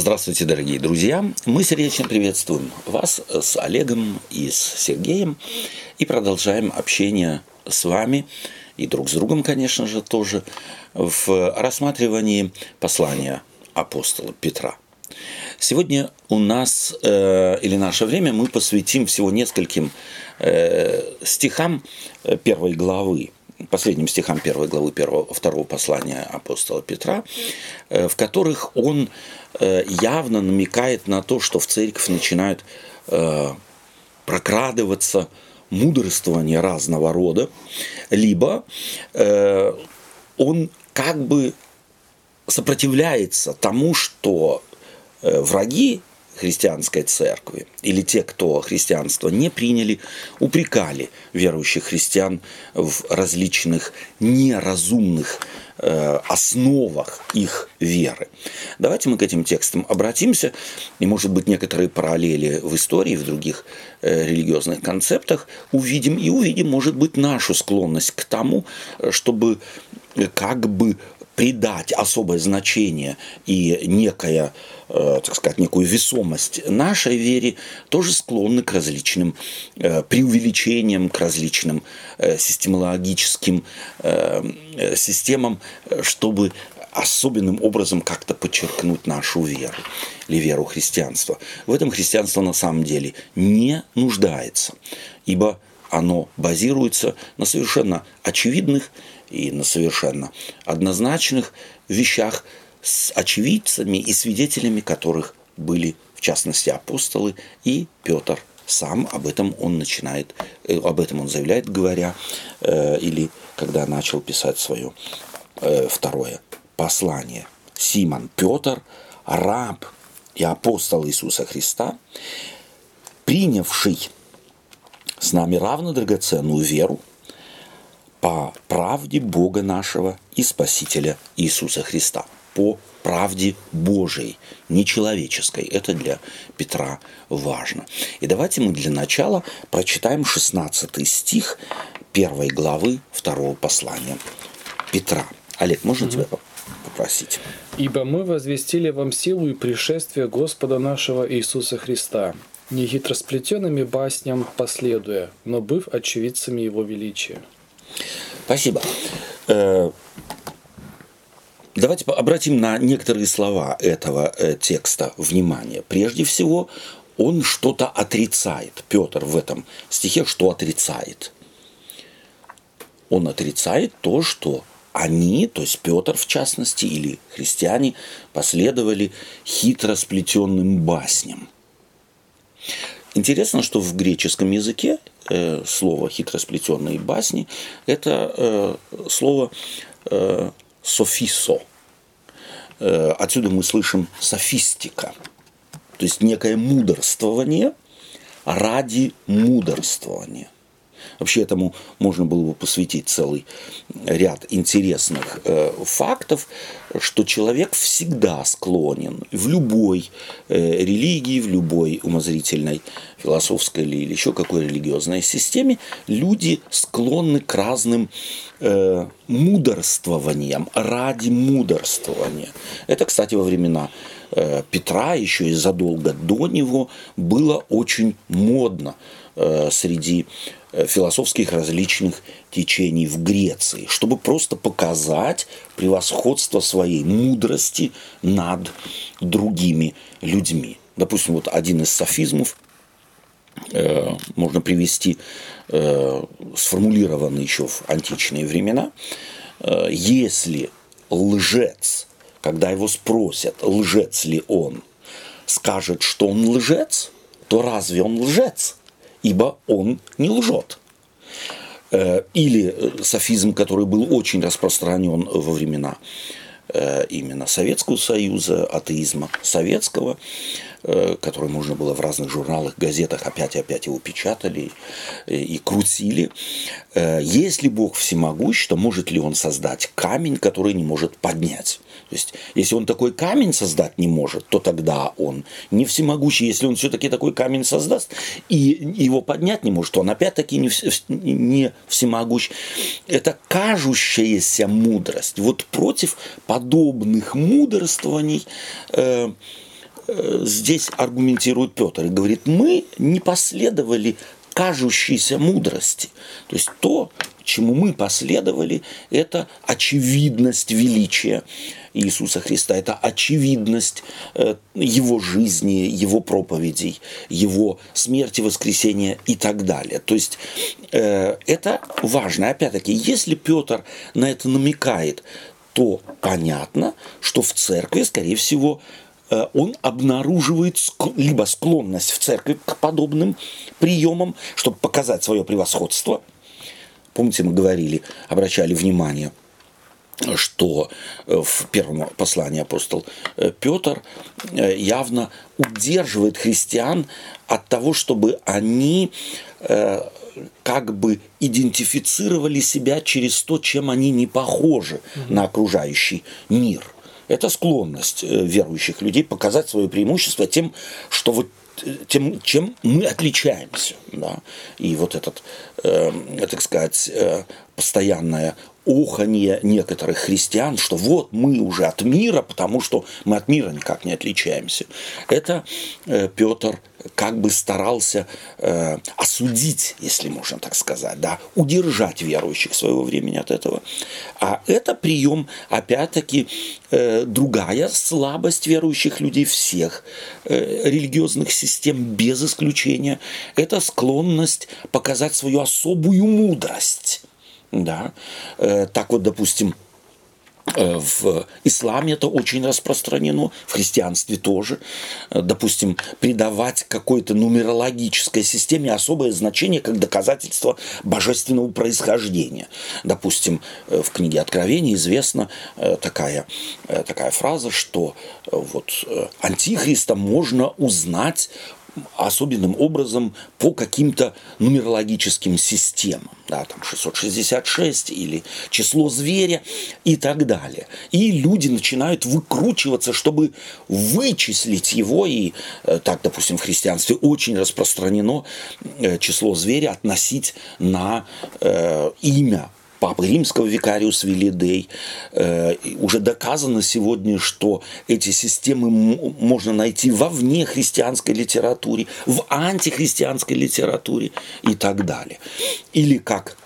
Здравствуйте, дорогие друзья! Мы сердечно приветствуем вас с Олегом и с Сергеем и продолжаем общение с вами и друг с другом, конечно же, тоже в рассматривании послания апостола Петра. Сегодня у нас э, или наше время мы посвятим всего нескольким э, стихам первой главы последним стихам первой главы первого, второго послания апостола Петра, э, в которых он Э, явно намекает на то, что в церковь начинают э, прокрадываться мудрствования разного рода, либо он как бы сопротивляется тому, что враги христианской церкви. Или те, кто христианство не приняли, упрекали верующих христиан в различных неразумных э, основах их веры. Давайте мы к этим текстам обратимся, и, может быть, некоторые параллели в истории, в других э, религиозных концептах увидим, и увидим, может быть, нашу склонность к тому, чтобы э, как бы придать особое значение и некое, э, так сказать, некую весомость нашей вере, тоже склонны к различным э, преувеличениям, к различным э, системологическим системам, чтобы особенным образом как-то подчеркнуть нашу веру или веру христианства. В этом христианство на самом деле не нуждается, ибо оно базируется на совершенно очевидных и на совершенно однозначных вещах с очевидцами и свидетелями которых были, в частности, апостолы и Петр сам об этом он начинает, э, об этом он заявляет, говоря, э, или когда начал писать свое э, второе послание. Симон Петр, раб и апостол Иисуса Христа, принявший с нами равно драгоценную веру, по правде Бога нашего и Спасителя Иисуса Христа. По правде Божией, не человеческой. Это для Петра важно. И давайте мы для начала прочитаем 16 стих первой главы второго послания Петра. Олег, можно угу. тебя попросить? «Ибо мы возвестили вам силу и пришествие Господа нашего Иисуса Христа, не хитросплетенными басням последуя, но быв очевидцами Его величия». Спасибо. Э, давайте обратим на некоторые слова этого э, текста внимание. Прежде всего, он что-то отрицает. Петр в этом стихе что отрицает? Он отрицает то, что они, то есть Петр в частности, или христиане, последовали хитро сплетенным басням. Интересно, что в греческом языке слово хитросплетенные басни – это э, слово э, софисо. Э, отсюда мы слышим софистика, то есть некое мудрствование ради мудрствования. Вообще этому можно было бы посвятить целый ряд интересных э, фактов, что человек всегда склонен в любой э, религии, в любой умозрительной философской или еще какой религиозной системе, люди склонны к разным э, мудрствованиям, ради мудрствования. Это, кстати, во времена э, Петра, еще и задолго до него, было очень модно э, среди философских различных течений в Греции, чтобы просто показать превосходство своей мудрости над другими людьми. Допустим, вот один из софизмов э, можно привести, э, сформулированный еще в античные времена. Э, если лжец, когда его спросят, лжец ли он, скажет, что он лжец, то разве он лжец? Ибо он не лжет. Э, или э, софизм, который был очень распространен во времена э, именно Советского Союза, атеизма советского, который можно было в разных журналах, газетах опять и опять его печатали и крутили. Если Бог всемогущ, то может ли Он создать камень, который не может поднять? То есть, если он такой камень создать не может, то тогда он не всемогущий. Если он все-таки такой камень создаст и его поднять не может, то он опять-таки не, не всемогущ. Это кажущаяся мудрость. Вот против подобных мудрствований э, э, здесь аргументирует Петр и говорит, мы не последовали кажущейся мудрости. То есть то, чему мы последовали, это очевидность величия Иисуса Христа, это очевидность э, Его жизни, Его проповедей, Его смерти, воскресения и так далее. То есть э, это важно. Опять-таки, если Петр на это намекает, то понятно, что в церкви, скорее всего, э, он обнаруживает либо склонность в церкви к подобным приемам, чтобы показать свое превосходство. Помните, мы говорили, обращали внимание, что э, в первом послании апостол э, Петр явно удерживает христиан от того, чтобы они как бы идентифицировали себя через то, чем они не похожи угу. на окружающий мир. Это склонность э, верующих людей показать свое преимущество тем, что вот э, тем, чем мы отличаемся. Да? И вот этот, э, так сказать, э, постоянное уханье некоторых христиан, что вот мы уже от мира, потому что мы от мира никак не отличаемся. Это э, Петр как бы старался э, осудить, если можно так сказать, да, удержать верующих своего времени от этого. А это прием, опять-таки, э, другая слабость верующих людей всех э, религиозных систем без исключения. Это склонность показать свою особую мудрость да? Э, так вот, допустим, в исламе это очень распространено, в христианстве тоже. Э, допустим, придавать какой-то нумерологической системе особое значение как доказательство божественного происхождения. Допустим, в книге Откровения известна такая, такая фраза, что вот антихриста можно узнать особенным образом по каким-то нумерологическим системам, да, там 666 или число зверя и так далее. И люди начинают выкручиваться, чтобы вычислить его, и э, так, допустим, в христианстве очень распространено э, число зверя относить на э, имя Папы Римского викариус Вилидей. Э, уже доказано сегодня, что эти системы можно найти вовне христианской литературе, в антихристианской литературе и так далее. Или как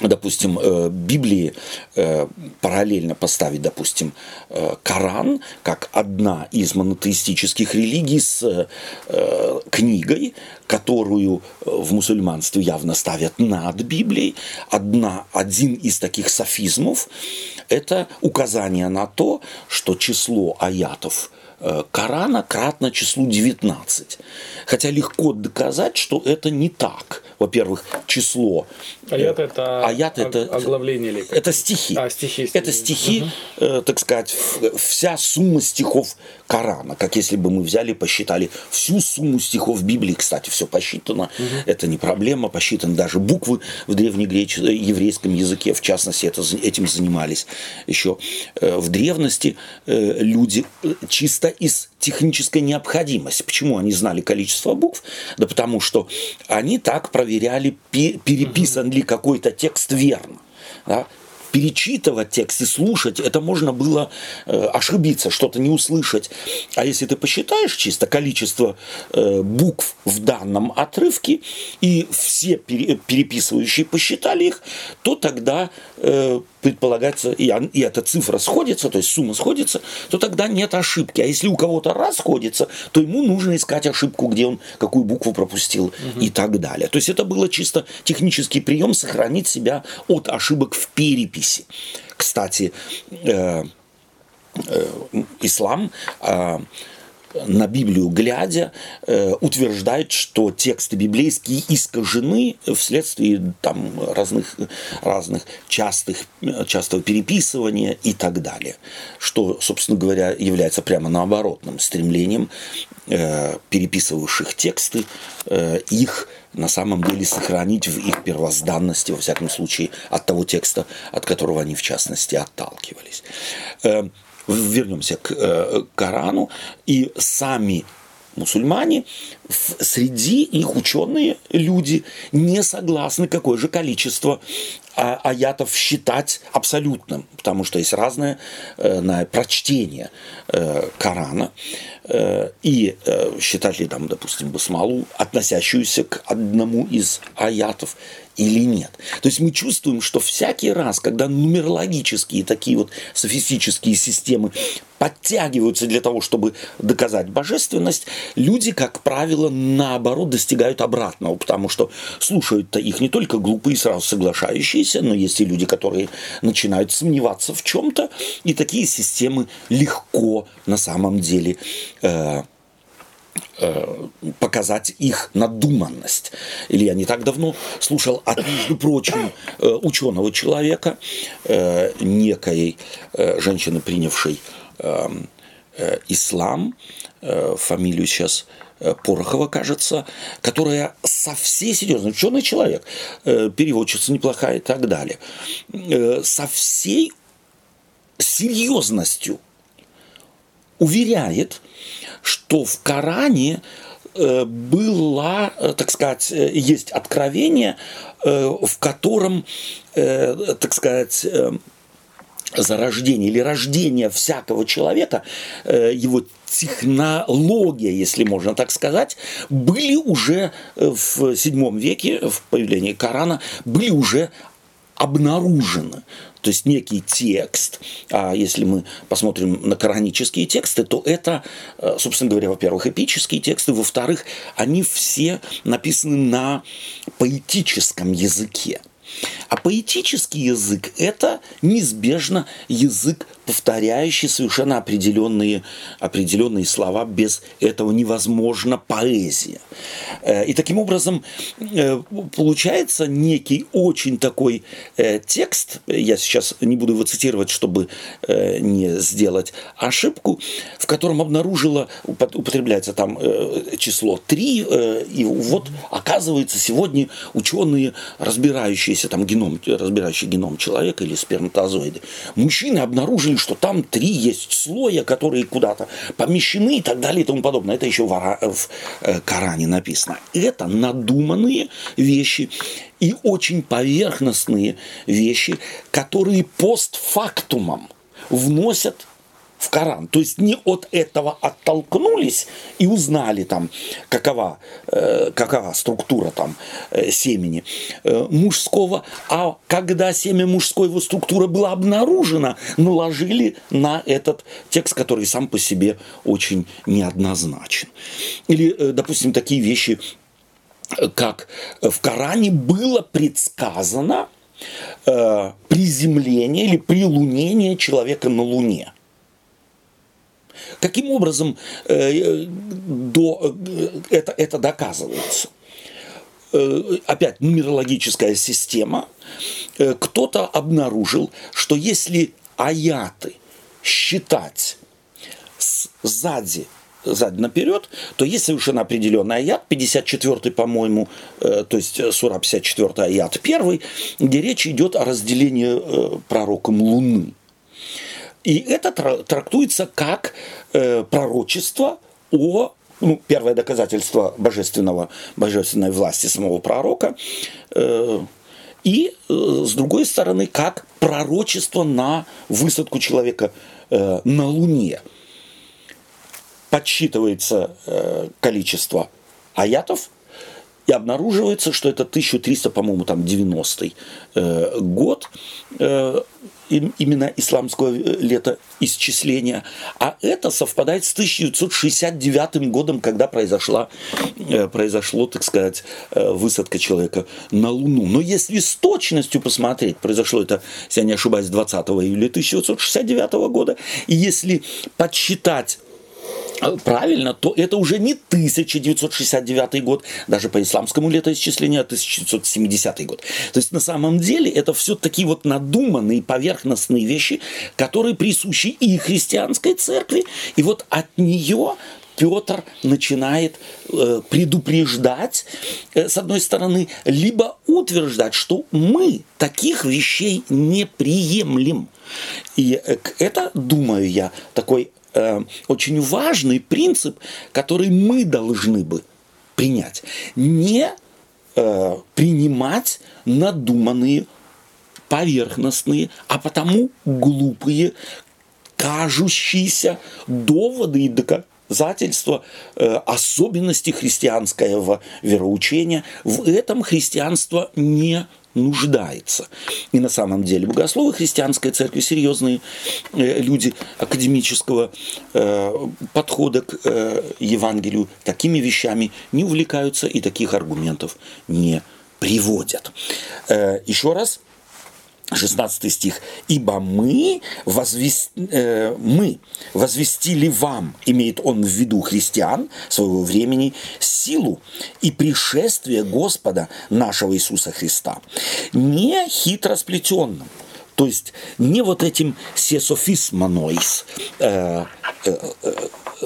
допустим, э, Библии э, параллельно поставить, допустим, э, Коран как одна из монотеистических религий с книгой, которую в мусульманстве явно ставят над Библией. Одна, один из таких софизмов – это указание на то, что число аятов Корана кратно числу 19. Хотя легко доказать, что это не так. Во-первых, число. Аят это, аят это оглавление или Это стихи. А, стихи, стихи. Это стихи, угу. э, так сказать, вся сумма стихов Корана. Как если бы мы взяли, посчитали всю сумму стихов Библии. Кстати, все посчитано. Угу. Это не проблема. Посчитаны даже буквы в древнегреческом, еврейском языке. В частности, это, этим занимались еще э, в древности э, люди э, чисто из технической необходимости. Почему они знали количество букв? Да потому что они так проверяли, переписан ли какой-то текст верно. Да? перечитывать текст и слушать, это можно было э, ошибиться, что-то не услышать. А если ты посчитаешь чисто количество э, букв в данном отрывке, и все пере, переписывающие посчитали их, то тогда э, предполагается, и, и эта цифра сходится, то есть сумма сходится, то тогда нет ошибки. А если у кого-то расходится, то ему нужно искать ошибку, где он какую букву пропустил угу. и так далее. То есть это было чисто технический прием сохранить себя от ошибок в переписи. Кстати, э, э, ислам э, на Библию глядя, э, утверждает, что тексты библейские искажены вследствие там, разных, разных частых, частого переписывания и так далее. Что, собственно говоря, является прямо наоборотным стремлением э, переписывавших тексты, э, их на самом деле сохранить в их первозданности, во всяком случае, от того текста, от которого они, в частности, отталкивались вернемся к э, Корану, и сами мусульмане, среди их ученые люди не согласны, какое же количество а, аятов считать абсолютным, потому что есть разное э, на прочтение э, Корана. э, и э, считать ли там, допустим, басмалу, относящуюся к одному из аятов или нет. То есть мы чувствуем, что всякий раз, когда нумерологические такие вот софистические системы подтягиваются для того, чтобы доказать божественность, люди, как правило, наоборот достигают обратного, потому что слушают-то их не только глупые, сразу соглашающиеся, но есть и люди, которые начинают сомневаться в чем-то, и такие системы легко на самом деле э, Э, показать их надуманность. Или я не так давно слушал от, между прочим, э, ученого человека, э, некой женщины, принявшей ислам, фамилию сейчас Порохова, кажется, которая со всей серьезностью, ученый человек, переводчица неплохая и так далее, со всей серьезностью уверяет, что в Коране э, была, э, так сказать, э, есть откровение, в котором, так сказать, зарождение или рождение всякого человека, его технология, если можно так сказать, были уже в седьмом веке, в появлении Корана, были уже обнаружены. То есть некий текст, а если мы посмотрим на коранические тексты, то это, э, собственно говоря, во-первых, эпические тексты, во-вторых, они все написаны на поэтическом языке. А поэтический язык – это неизбежно язык, повторяющий совершенно определенные, определенные слова. Без этого невозможна поэзия. Э, и таким образом э, получается некий очень такой э, текст, я сейчас не буду его цитировать, чтобы не сделать ошибку, в котором обнаружила, употребляется там число 3, и вот оказывается сегодня ученые, разбирающиеся если там геном, разбирающий геном человека или сперматозоиды, мужчины обнаружили, что там три есть слоя, которые куда-то помещены и так далее и тому подобное. Это еще в, э, Коране написано. Это надуманные вещи и очень поверхностные вещи, которые постфактумом вносят в Коран. То есть не от этого оттолкнулись и узнали там, какова, э, какова структура там э, семени э, мужского, а когда семя мужской его структура была обнаружена, наложили на этот текст, который сам по себе очень неоднозначен. Или, э, допустим, такие вещи, как в Коране было предсказано э, приземление или прилунение человека на Луне. Каким образом э, до, э, это, это доказывается? Э, опять нумерологическая система. Кто-то обнаружил, что если аяты считать сзади сзади наперед, то есть совершенно определенный аят, 54 по-моему, э, то есть сура 54 аят 1, где речь идет о разделении э, пророком Луны. И это трактуется как э, пророчество о ну, первое доказательство божественного, божественной власти самого пророка, э, и, э, с другой стороны, как пророчество на высадку человека э, на Луне. Подсчитывается э, количество аятов, и обнаруживается, что это 1300, по-моему, там 90 э, год, э, именно исламского э, лета исчисления, а это совпадает с 1969 годом, когда произошла, э, произошло, так сказать, э, высадка человека на Луну. Но если с точностью посмотреть, произошло это, если я не ошибаюсь, 20 июля 1969 года, и если подсчитать правильно, то это уже не 1969 год, даже по исламскому летоисчислению, а 1970 год. То есть на самом деле это все такие вот надуманные поверхностные вещи, которые присущи и христианской церкви, и вот от нее Петр начинает э, предупреждать, э, с одной стороны, либо утверждать, что мы таких вещей не приемлем. И э, это, думаю я, такой э, очень важный принцип, который мы должны бы принять. Не э, принимать надуманные, поверхностные, а потому глупые, кажущиеся доводы и доказательство э, особенности христианского вероучения. В этом христианство не нуждается. И на самом деле богословы христианской церкви, серьезные э, люди академического э, подхода к э, Евангелию, такими вещами не увлекаются и таких аргументов не приводят. Еще раз, 16 стих. «Ибо мы, возвест... э, мы возвестили вам, имеет он в виду христиан своего времени, силу и пришествие Господа нашего Иисуса Христа, не хитро сплетенным, то есть не вот этим сесофисмонойс, э, э, э,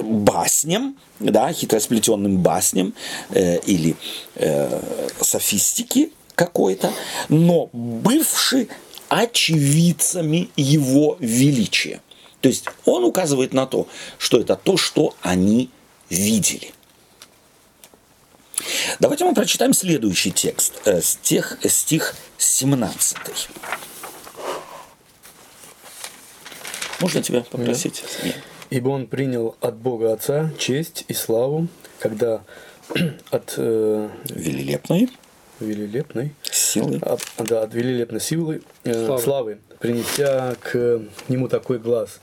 басням, да, хитросплетенным басням э, или э, софистики какой-то, но бывший очевидцами его величия. То есть он указывает на то, что это то, что они видели. Давайте мы прочитаем следующий текст, э, стих, стих 17. Можно тебя попросить? Да. Нет. Ибо он принял от Бога Отца честь и славу, когда от э, велилепной велилепной силы, от, да, от велилепной силы э, славы. славы, принеся к нему такой глаз.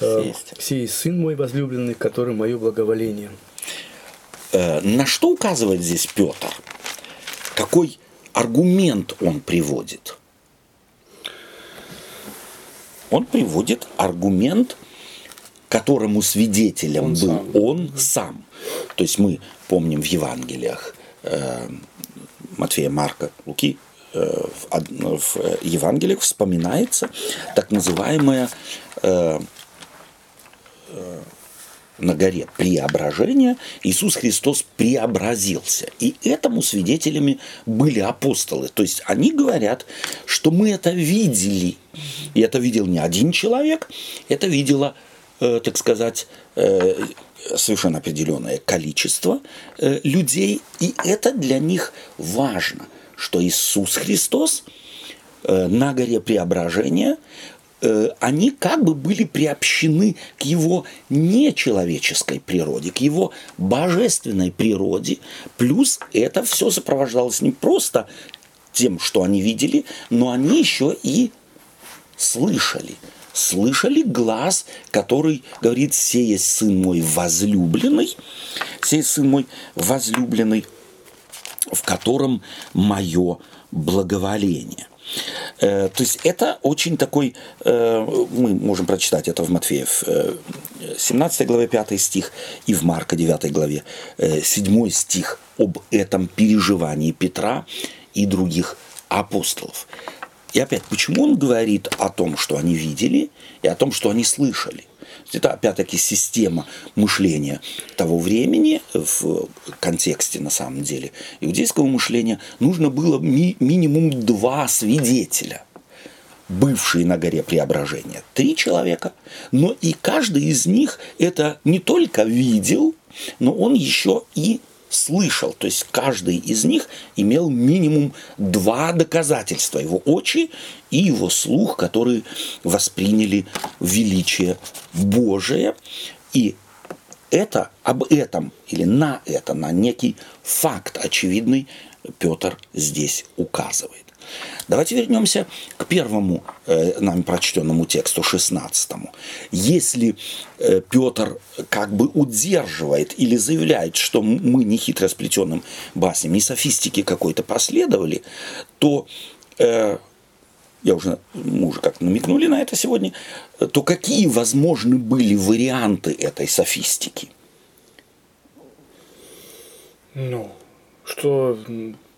Э, «Сей сын мой возлюбленный, который мое благоволение». Э, на что указывает здесь Петр? Какой аргумент он приводит? Он приводит аргумент, которому свидетелем он был сам. он сам. То есть мы помним в Евангелиях э, Матфея, Марка, Луки, э, в Евангелиях вспоминается так называемая э, э, на горе преображения Иисус Христос преобразился. И этому свидетелями были апостолы. То есть они говорят, что мы это видели. И это видел не один человек, это видела, так сказать, совершенно определенное количество э, людей, и это для них важно, что Иисус Христос э, на горе преображения э, они как бы были приобщены к его нечеловеческой природе, к его божественной природе. Плюс это все сопровождалось не просто тем, что они видели, но они еще и слышали слышали глаз, который говорит, сей есть сын мой возлюбленный, сей сын мой возлюбленный, в котором мое благоволение. Э, то есть это очень такой, э, мы можем прочитать это в Матфеев 17 э, главе 5 стих и в Марка 9 главе 7 стих об этом переживании Петра и других апостолов. И опять, почему он говорит о том, что они видели, и о том, что они слышали? Это опять-таки система мышления того времени в контексте, на самом деле, иудейского мышления. Нужно было ми- минимум два свидетеля, бывшие на горе преображения. Три человека. Но и каждый из них это не только видел, но он еще и слышал. То есть каждый из них имел минимум два доказательства. Его очи и его слух, которые восприняли величие Божие. И это, об этом или на это, на некий факт очевидный Петр здесь указывает. Давайте вернемся к первому э, нами прочтенному тексту, 16. Если э, Петр как бы удерживает или заявляет, что мы не хитро сплетенным басням, не софистики какой-то последовали, то э, я уже, мы уже как намекнули на это сегодня, то какие возможны были варианты этой софистики? Ну, что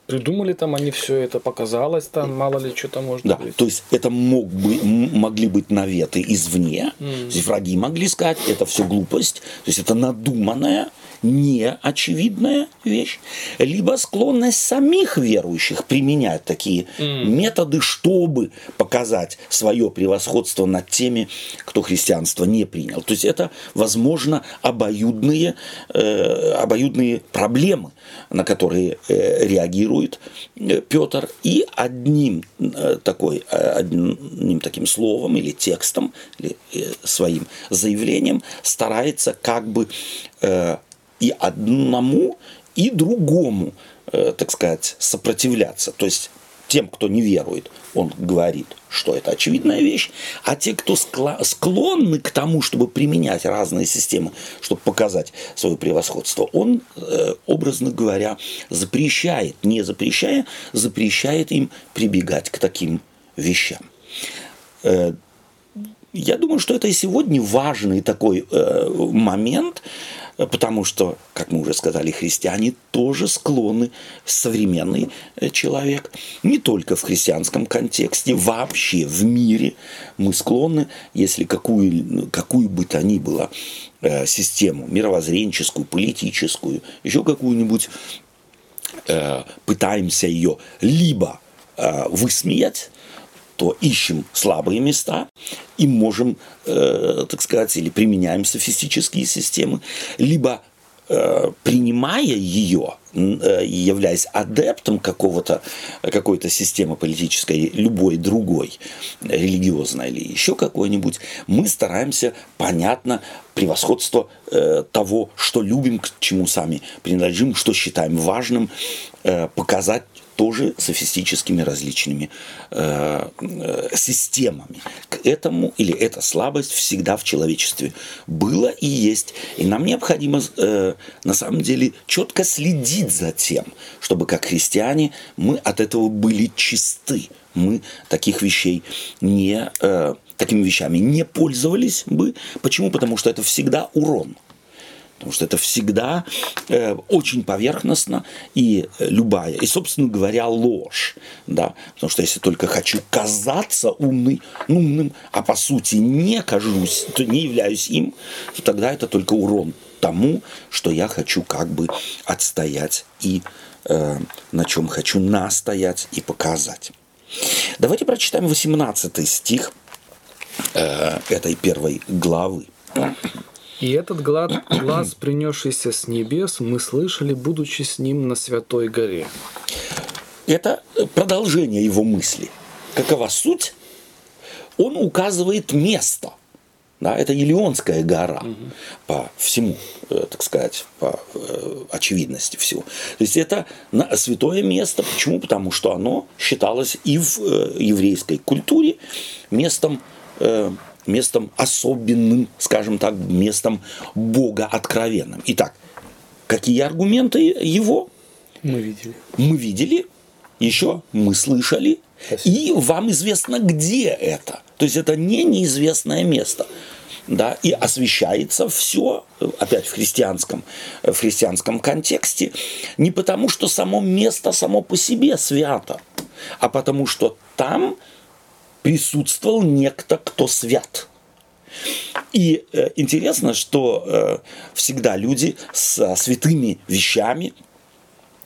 Придумали там они все это, показалось там, мало ли что там может да, быть. То есть это мог бы, могли быть наветы извне, mm. враги могли сказать, это все глупость, то есть это надуманное, неочевидная вещь, либо склонность самих верующих применять такие mm. методы, чтобы показать свое превосходство над теми, кто христианство не принял. То есть это, возможно, обоюдные, э, обоюдные проблемы, на которые э, реагирует э, Петр, и одним э, такой, э, одним таким словом или текстом, или э, своим заявлением старается как бы э, и одному, и другому, э, так сказать, сопротивляться. То есть тем, кто не верует, он говорит, что это очевидная вещь, а те, кто склонны к тому, чтобы применять разные системы, чтобы показать свое превосходство, он, э, образно говоря, запрещает, не запрещая, запрещает им прибегать к таким вещам. Э, я думаю, что это и сегодня важный такой момент, потому что, как мы уже сказали, христиане тоже склонны, современный э, человек, не только в христианском контексте, вообще в мире мы склонны, если какую, какую бы то ни было э, систему, мировоззренческую, политическую, еще какую-нибудь, э, пытаемся ее либо высмеять, то ищем слабые места и можем, э, так сказать, или применяем софистические системы, либо э, принимая ее, э, являясь адептом какого-то, какой-то системы политической, любой другой, религиозной или еще какой-нибудь, мы стараемся, понятно, превосходство э, того, что любим, к чему сами принадлежим, что считаем важным, э, показать тоже софистическими различными э, э, системами. К этому или эта слабость всегда в человечестве была и есть. И нам необходимо э, на самом деле четко следить за тем, чтобы как христиане мы от этого были чисты. Мы таких вещей не, э, такими вещами не пользовались бы. Почему? Потому что это всегда урон потому что это всегда э, очень поверхностно и любая, и, собственно говоря, ложь, да, потому что если только хочу казаться умный, умным, а по сути не кажусь, то не являюсь им, то тогда это только урон тому, что я хочу как бы отстоять и э, на чем хочу настоять и показать. Давайте прочитаем 18 стих э, этой первой главы. И этот глаз, глаз, принесшийся с небес, мы слышали, будучи с ним на Святой горе. Это продолжение его мысли. Какова суть? Он указывает место. Да, это Елеонская гора угу. по всему, э, так сказать, по э, очевидности всего. То есть это святое место. Почему? Потому что оно считалось и в э, еврейской культуре местом местом особенным, скажем так, местом Бога откровенным. Итак, какие аргументы его? Мы видели. Мы видели, еще мы слышали, Спасибо. и вам известно, где это. То есть это не неизвестное место. Да, и освещается все, опять в христианском, в христианском контексте, не потому, что само место само по себе свято, а потому что там присутствовал некто, кто свят. И э, интересно, что э, всегда люди с святыми вещами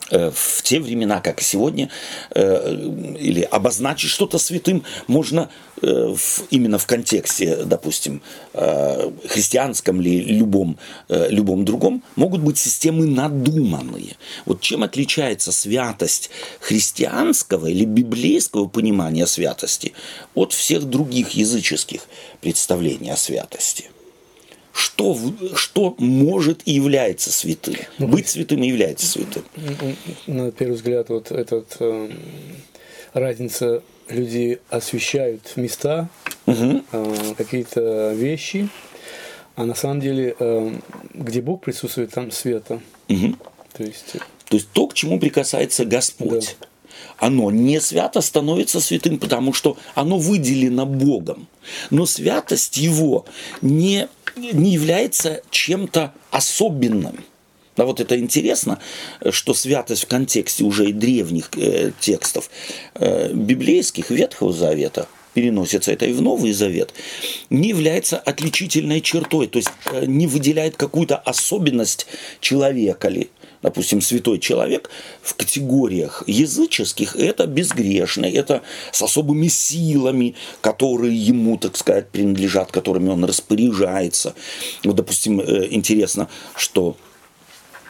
в те времена, как и сегодня, э, или обозначить что-то святым можно э, именно в контексте, допустим, христианском или любом, любом другом, могут быть системы надуманные. Вот чем отличается святость христианского или библейского понимания святости от всех других языческих представлений о святости – что, что может и является святым. Ну, Быть святым и является святым. На первый взгляд, вот этот э, разница люди освещают места, угу. э, какие-то вещи, а на самом деле, э, где Бог присутствует, там света. Угу. То есть... То есть то, к чему прикасается Господь. Да оно не свято становится святым, потому что оно выделено Богом. Но святость его не, не является чем-то особенным. Да, вот это интересно, что святость в контексте уже и древних э, текстов э, библейских, Ветхого Завета, переносится это и в Новый Завет, не является отличительной чертой, то есть э, не выделяет какую-то особенность человека ли. Допустим, святой человек в категориях языческих это безгрешный, это с особыми силами, которые ему, так сказать, принадлежат, которыми он распоряжается. Вот, допустим, э, интересно, что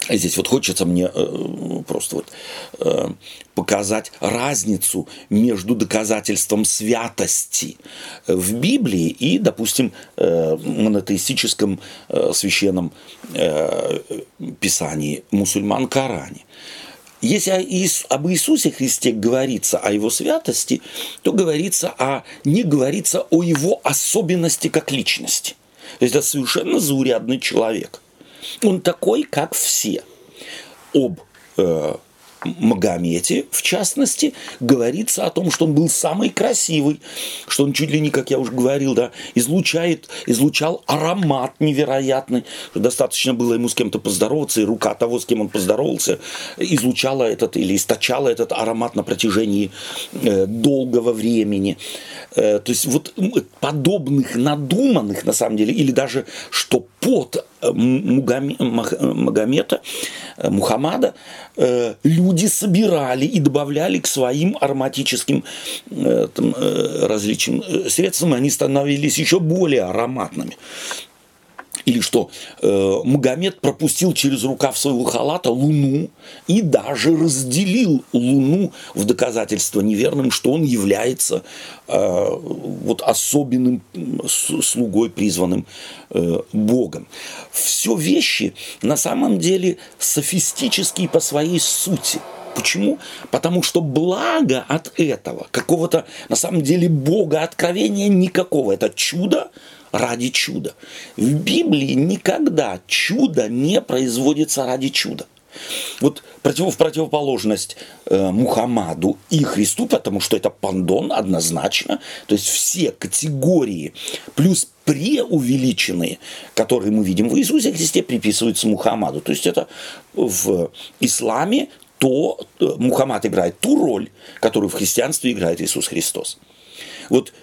Здесь вот хочется мне э, просто вот э, показать разницу между доказательством святости в Библии и, допустим, э, монотеистическом э, священном э, писании мусульман Коране. Если об Иисусе Христе говорится о его святости, то говорится о, не говорится о его особенности как личности. То есть это совершенно заурядный человек – он такой, как все. Об э, Магомете, в частности, говорится о том, что он был самый красивый, что он чуть ли не, как я уже говорил, да, излучает, излучал аромат невероятный, достаточно было ему с кем-то поздороваться, и рука того, с кем он поздоровался, излучала этот или источала этот аромат на протяжении э, долгого времени. Э, то есть вот подобных надуманных, на самом деле, или даже что под э, Магомета, э, Мухаммада, люди собирали и добавляли к своим ароматическим там, различным средствам, они становились еще более ароматными или что э, Магомед пропустил через рукав своего халата Луну и даже разделил Луну в доказательство неверным, что он является э, вот особенным слугой, призванным э, Богом. Все вещи на самом деле софистические по своей сути. Почему? Потому что благо от этого, какого-то на самом деле Бога откровения никакого. Это чудо, ради чуда. В Библии никогда чудо не производится ради чуда. Вот против, в противоположность э, Мухаммаду и Христу, потому что это пандон однозначно, то есть все категории плюс преувеличенные, которые мы видим в Иисусе Христе, приписываются Мухаммаду. То есть это в исламе то э, Мухаммад играет ту роль, которую в христианстве играет Иисус Христос. Вот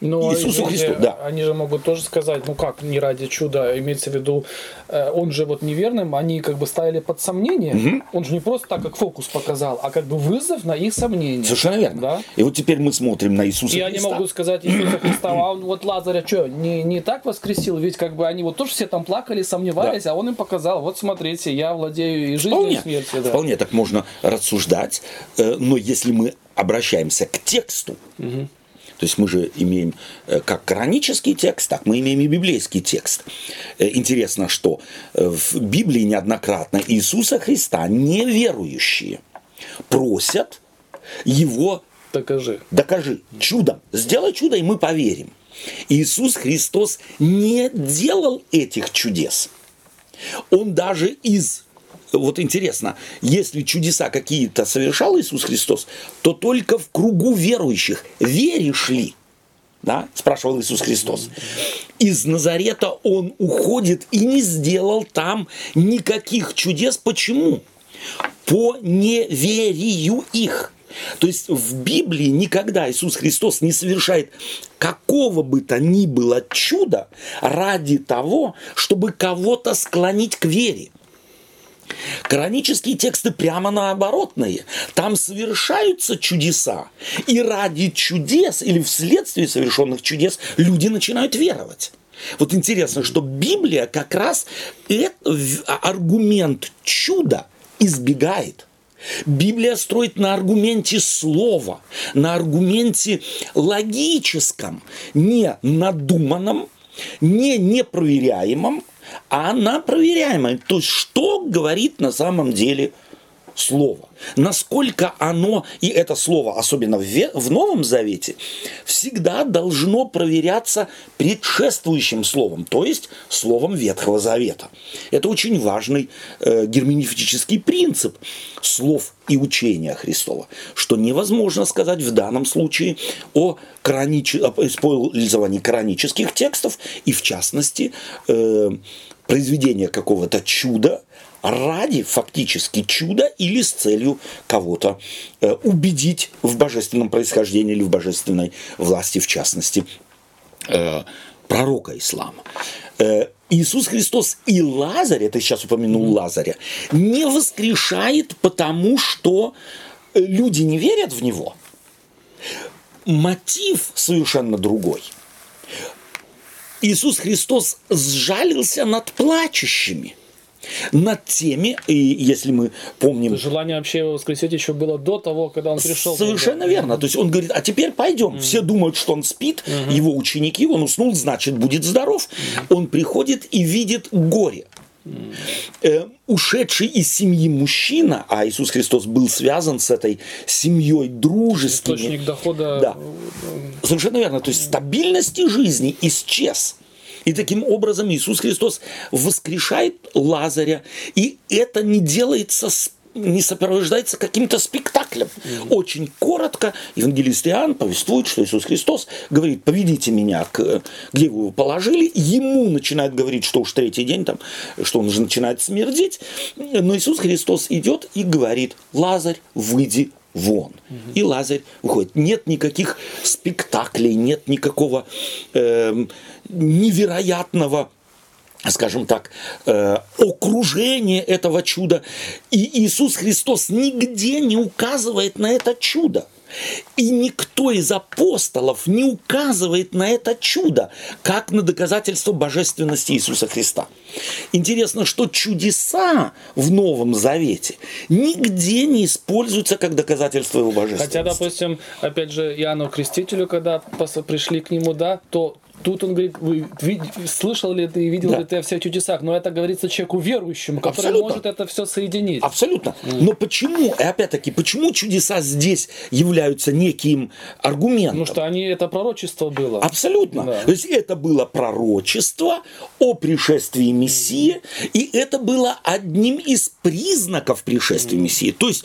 но ну, Иисусу Христу, да. Они же могут тоже сказать, ну как, не ради чуда, имеется в виду, э, он же вот неверным, они как бы ставили под сомнение, угу. он же не просто так, как фокус показал, а как бы вызов на их сомнения. Совершенно верно. Да? И вот теперь мы смотрим на Иисуса И Христа. они могут сказать Иисуса Христа, а он вот Лазаря что, не, не так воскресил, ведь как бы они вот тоже все там плакали, сомневались, да. а он им показал, вот смотрите, я владею и жизнью, вполне, и смертью. Да. Вполне так можно рассуждать, э, но если мы обращаемся к тексту, угу то есть мы же имеем э, как коранический текст, так мы имеем и библейский текст. Э, интересно, что э, в Библии неоднократно Иисуса Христа неверующие просят его Докажи. Докажи. Чудом. Сделай чудо, и мы поверим. Иисус Христос не делал этих чудес. Он даже из вот интересно, если чудеса какие-то совершал Иисус Христос, то только в кругу верующих. Веришь ли? Да? Спрашивал Иисус Христос. Из Назарета он уходит и не сделал там никаких чудес. Почему? По неверию их. То есть в Библии никогда Иисус Христос не совершает какого бы то ни было чуда ради того, чтобы кого-то склонить к вере. Коранические тексты прямо наоборотные. Там совершаются чудеса. И ради чудес или вследствие совершенных чудес люди начинают веровать. Вот интересно, что Библия как раз аргумент чуда избегает. Библия строит на аргументе слова, на аргументе логическом, не надуманном, не непроверяемом, а она проверяемая. То есть, что говорит на самом деле слово. Насколько оно, и это слово, особенно в, Новом Завете, всегда должно проверяться предшествующим словом, то есть словом Ветхого Завета. Это очень важный э, герменевтический принцип слов и учения Христова, что невозможно сказать в данном случае о, коранич... о использовании коранических текстов и, в частности, э, произведение какого-то чуда ради фактически чуда или с целью кого-то э, убедить в божественном происхождении или в божественной власти, в частности, э, пророка ислама. Э, Иисус Христос и Лазарь, это сейчас упомянул Лазаря, не воскрешает потому, что люди не верят в него. Мотив совершенно другой. Иисус Христос сжалился над плачущими – над теми, и если мы помним... Желание вообще его воскресить еще было до того, когда он пришел. Совершенно туда. верно. То есть он говорит, а теперь пойдем. Mm-hmm. Все думают, что он спит, mm-hmm. его ученики, он уснул, значит, будет здоров. Mm-hmm. Он приходит и видит горе. Э, ушедший из семьи мужчина, а Иисус Христос был связан с этой семьей дружественной. Источник дохода. Да. Совершенно верно. То есть стабильности жизни исчез. И таким образом Иисус Христос воскрешает Лазаря. И это не делается с не сопровождается каким-то спектаклем. Mm-hmm. Очень коротко евангелист Иоанн повествует, что Иисус Христос говорит, поведите меня, к, где вы его положили. Ему начинает говорить, что уж третий день, там, что он уже начинает смердеть. Но Иисус Христос идет и говорит, Лазарь, выйди вон. Угу. И Лазарь выходит. Нет никаких спектаклей, нет никакого э, невероятного скажем так, э, окружение этого чуда. И Иисус Христос нигде не указывает на это чудо. И никто из апостолов не указывает на это чудо, как на доказательство божественности Иисуса Христа. Интересно, что чудеса в Новом Завете нигде не используются как доказательство его божественности. Хотя, допустим, опять же, Иоанну Крестителю, когда пришли к нему, да, то Тут он говорит, вы, слышал ли ты и видел да. ли ты о всех чудесах? Но это говорится человеку верующему, который Абсолютно. может это все соединить. Абсолютно. Mm. Но почему, и опять-таки, почему чудеса здесь являются неким аргументом? Потому что они, это пророчество было. Абсолютно. Да. То есть это было пророчество о пришествии Мессии, mm. и это было одним из признаков пришествия mm. Мессии. То есть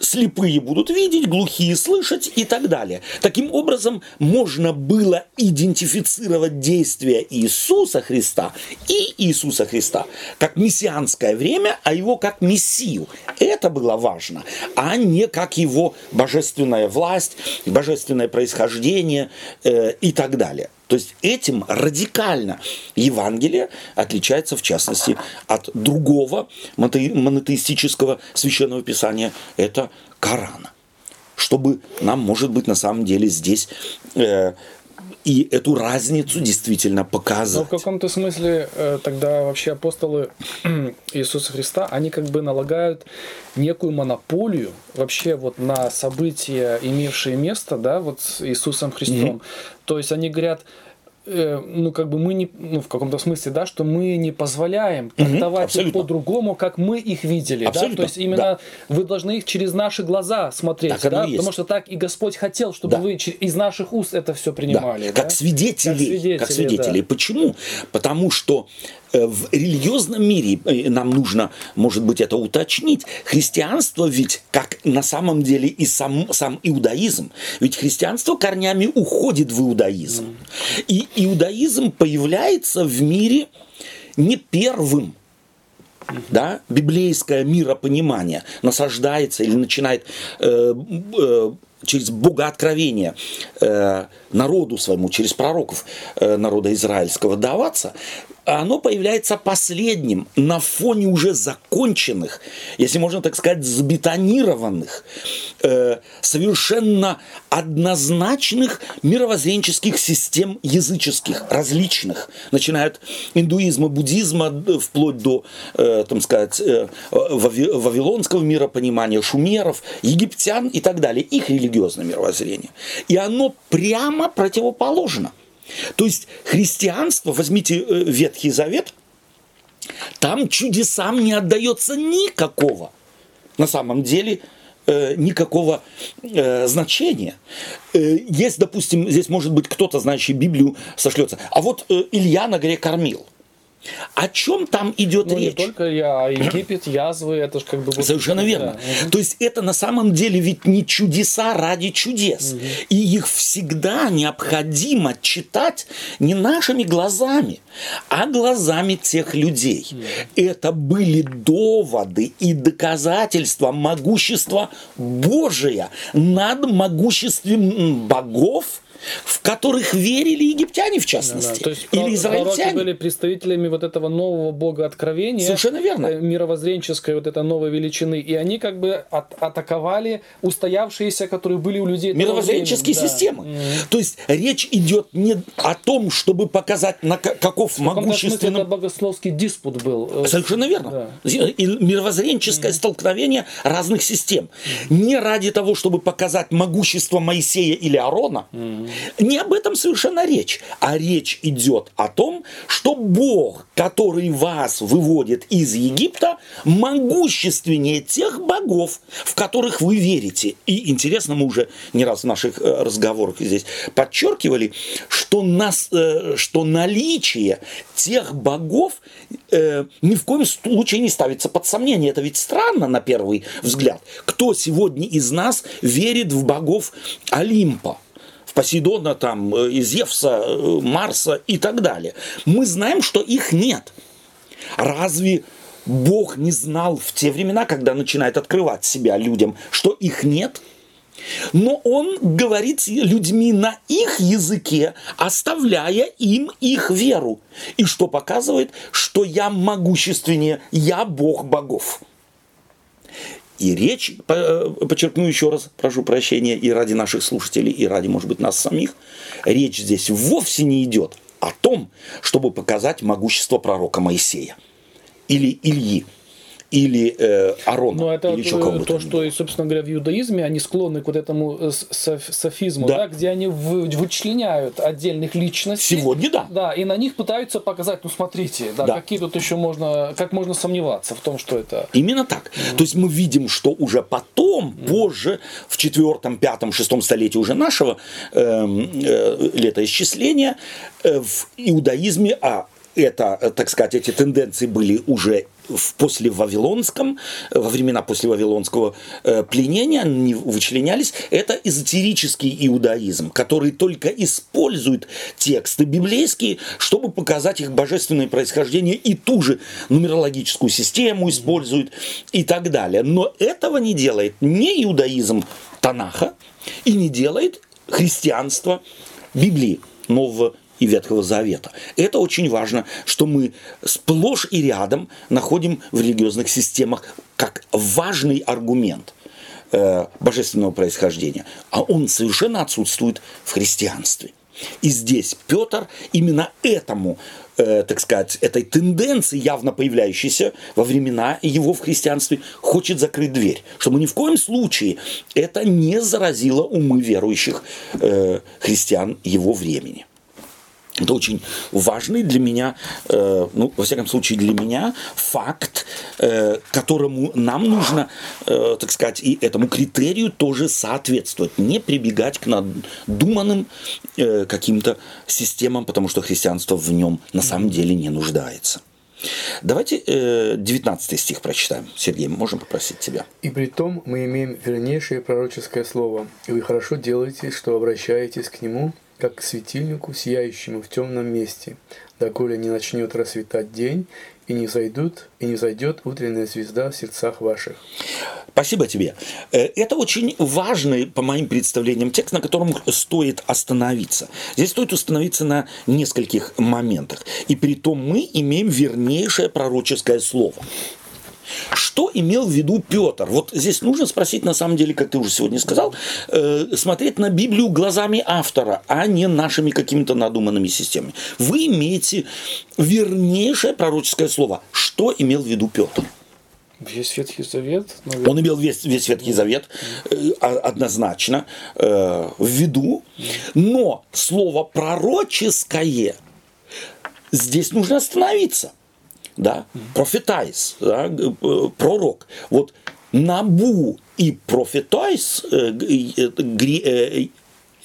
слепые будут видеть, глухие слышать и так далее. Таким образом, можно было идентифицировать действия Иисуса Христа и Иисуса Христа как мессианское время, а его как мессию. Это было важно, а не как его божественная власть, божественное происхождение э, и так далее. То есть этим радикально Евангелие отличается, в частности, от другого монотеистического священного писания, это Корана. Чтобы нам, может быть, на самом деле здесь э, и эту разницу действительно показывать. Но в каком-то смысле э, тогда вообще апостолы Иисуса Христа, они как бы налагают некую монополию вообще вот на события, имевшие место, да, вот с Иисусом Христом. Mm-hmm. То есть они говорят, Э, ну, как бы мы не, ну, в каком-то смысле, да, что мы не позволяем трактовать угу, их по-другому, как мы их видели, абсолютно, да, то есть именно да. вы должны их через наши глаза смотреть, так да, потому что так и Господь хотел, чтобы да. вы из наших уст это все принимали, да. Да? Как свидетели, как свидетели, как свидетели. Да. Почему? Потому что в религиозном мире, э, нам нужно, может быть, это уточнить, христианство ведь, как на самом деле и сам, сам иудаизм, ведь христианство корнями уходит в иудаизм. И иудаизм появляется в мире не первым, да, библейское миропонимание насаждается или начинает э, э, через богооткровение э, народу своему, через пророков э, народа израильского даваться, оно появляется последним на фоне уже законченных, если можно так сказать, забетонированных, э, совершенно однозначных мировоззренческих систем языческих, различных, начиная от индуизма, буддизма, вплоть до, э, там сказать, э, вавилонского миропонимания, шумеров, египтян и так далее, их религиозное мировоззрение. И оно прямо противоположно – то есть христианство, возьмите э, Ветхий Завет, там чудесам не отдается никакого, на самом деле, э, никакого э, значения. Есть, допустим, здесь может быть кто-то, знающий Библию, сошлется. А вот Илья на горе кормил. О чем там идет ну, речь? Не только я, а Египет, язвы, это же как бы... Совершенно верно. Да. То есть это на самом деле ведь не чудеса ради чудес. Угу. И их всегда необходимо читать не нашими глазами, а глазами тех людей. Угу. Это были доводы и доказательства могущества Божия над могуществом богов, в которых верили египтяне, в частности, да, да. То есть или израильтяне. были представителями вот этого нового бога откровения. Совершенно верно. Э, мировоззренческой вот этой новой величины. И они как бы от, атаковали устоявшиеся, которые были у людей. Мировоззренческие да. системы. Mm-hmm. То есть речь идет не о том, чтобы показать, на каков в могущественным... это богословский диспут был. Э, Совершенно верно. Да. И мировоззренческое mm-hmm. столкновение разных систем. Mm-hmm. Не ради того, чтобы показать могущество Моисея или Аарона, mm-hmm не об этом совершенно речь, а речь идет о том, что Бог, который вас выводит из Египта, могущественнее тех богов, в которых вы верите. И интересно, мы уже не раз в наших э, разговорах здесь подчеркивали, что, нас, э, что наличие тех богов э, ни в коем случае не ставится под сомнение. Это ведь странно на первый взгляд. Кто сегодня из нас верит в богов Олимпа? Посейдона, там, э, Зевса, э, Марса и так далее. Мы знаем, что их нет. Разве Бог не знал в те времена, когда начинает открывать себя людям, что их нет? Но он говорит людьми на их языке, оставляя им их веру. И что показывает, что я могущественнее, я Бог богов. И речь, э, подчеркну еще раз, прошу прощения, и ради наших слушателей, и ради, может быть, нас самих, речь здесь вовсе не идет о том, чтобы показать могущество пророка Моисея или Ильи или э, Арона. Но это или еще то, то что, собственно говоря, в иудаизме они склонны к вот этому э, софизму, да. Да, где они вычленяют отдельных личностей. Сегодня да. Да, и на них пытаются показать, ну смотрите, да, да. какие тут еще можно, как можно сомневаться в том, что это... Именно так. Mm. То есть мы видим, что уже потом, mm. позже, в четвертом, пятом, шестом столетии уже нашего э, э, летоисчисления, э, в иудаизме, а это, э, так сказать, эти тенденции были уже в после Вавилонском, э, во времена после Вавилонского э, пленения они вычленялись, это эзотерический иудаизм, который только использует тексты библейские, чтобы показать их божественное происхождение и ту же нумерологическую систему использует и так далее. Но этого не делает ни иудаизм Танаха и не делает христианство Библии Нового и Ветхого Завета. Это очень важно, что мы сплошь и рядом находим в религиозных системах как важный аргумент э, божественного происхождения, а он совершенно отсутствует в христианстве. И здесь Петр именно этому, э, так сказать, этой тенденции, явно появляющейся во времена его в христианстве, хочет закрыть дверь, чтобы ни в коем случае это не заразило умы верующих э, христиан его времени. Это очень важный для меня, э, ну, во всяком случае, для меня факт, э, которому нам нужно, э, так сказать, и этому критерию тоже соответствовать. Не прибегать к надуманным каким-то системам, потому что христианство в нем на самом деле не нуждается. Давайте э, 19 стих прочитаем. Сергей, можем попросить тебя? «И при том мы имеем вернейшее пророческое слово, и вы хорошо делаете, что обращаетесь к нему, как к светильнику, сияющему в темном месте, доколе не начнет расцветать день, и не зайдут, и не зайдет утренняя звезда в сердцах ваших. Спасибо тебе. Э, это очень важный, по моим представлениям, текст, на котором стоит остановиться. Здесь стоит остановиться на нескольких моментах. И при том мы имеем вернейшее пророческое слово. Что имел в виду Петр? Вот здесь нужно спросить, на самом деле, как ты уже сегодня сказал, э, смотреть на Библию глазами автора, а не нашими какими-то надуманными системами. Вы имеете вернейшее пророческое слово. Что имел в виду Петр? Весь Ветхий Завет? Наверное. Он имел весь, весь Ветхий Завет э, однозначно э, в виду, но слово пророческое здесь нужно остановиться да, профетайс, да, э, пророк. Вот Набу и профетайс, э, э,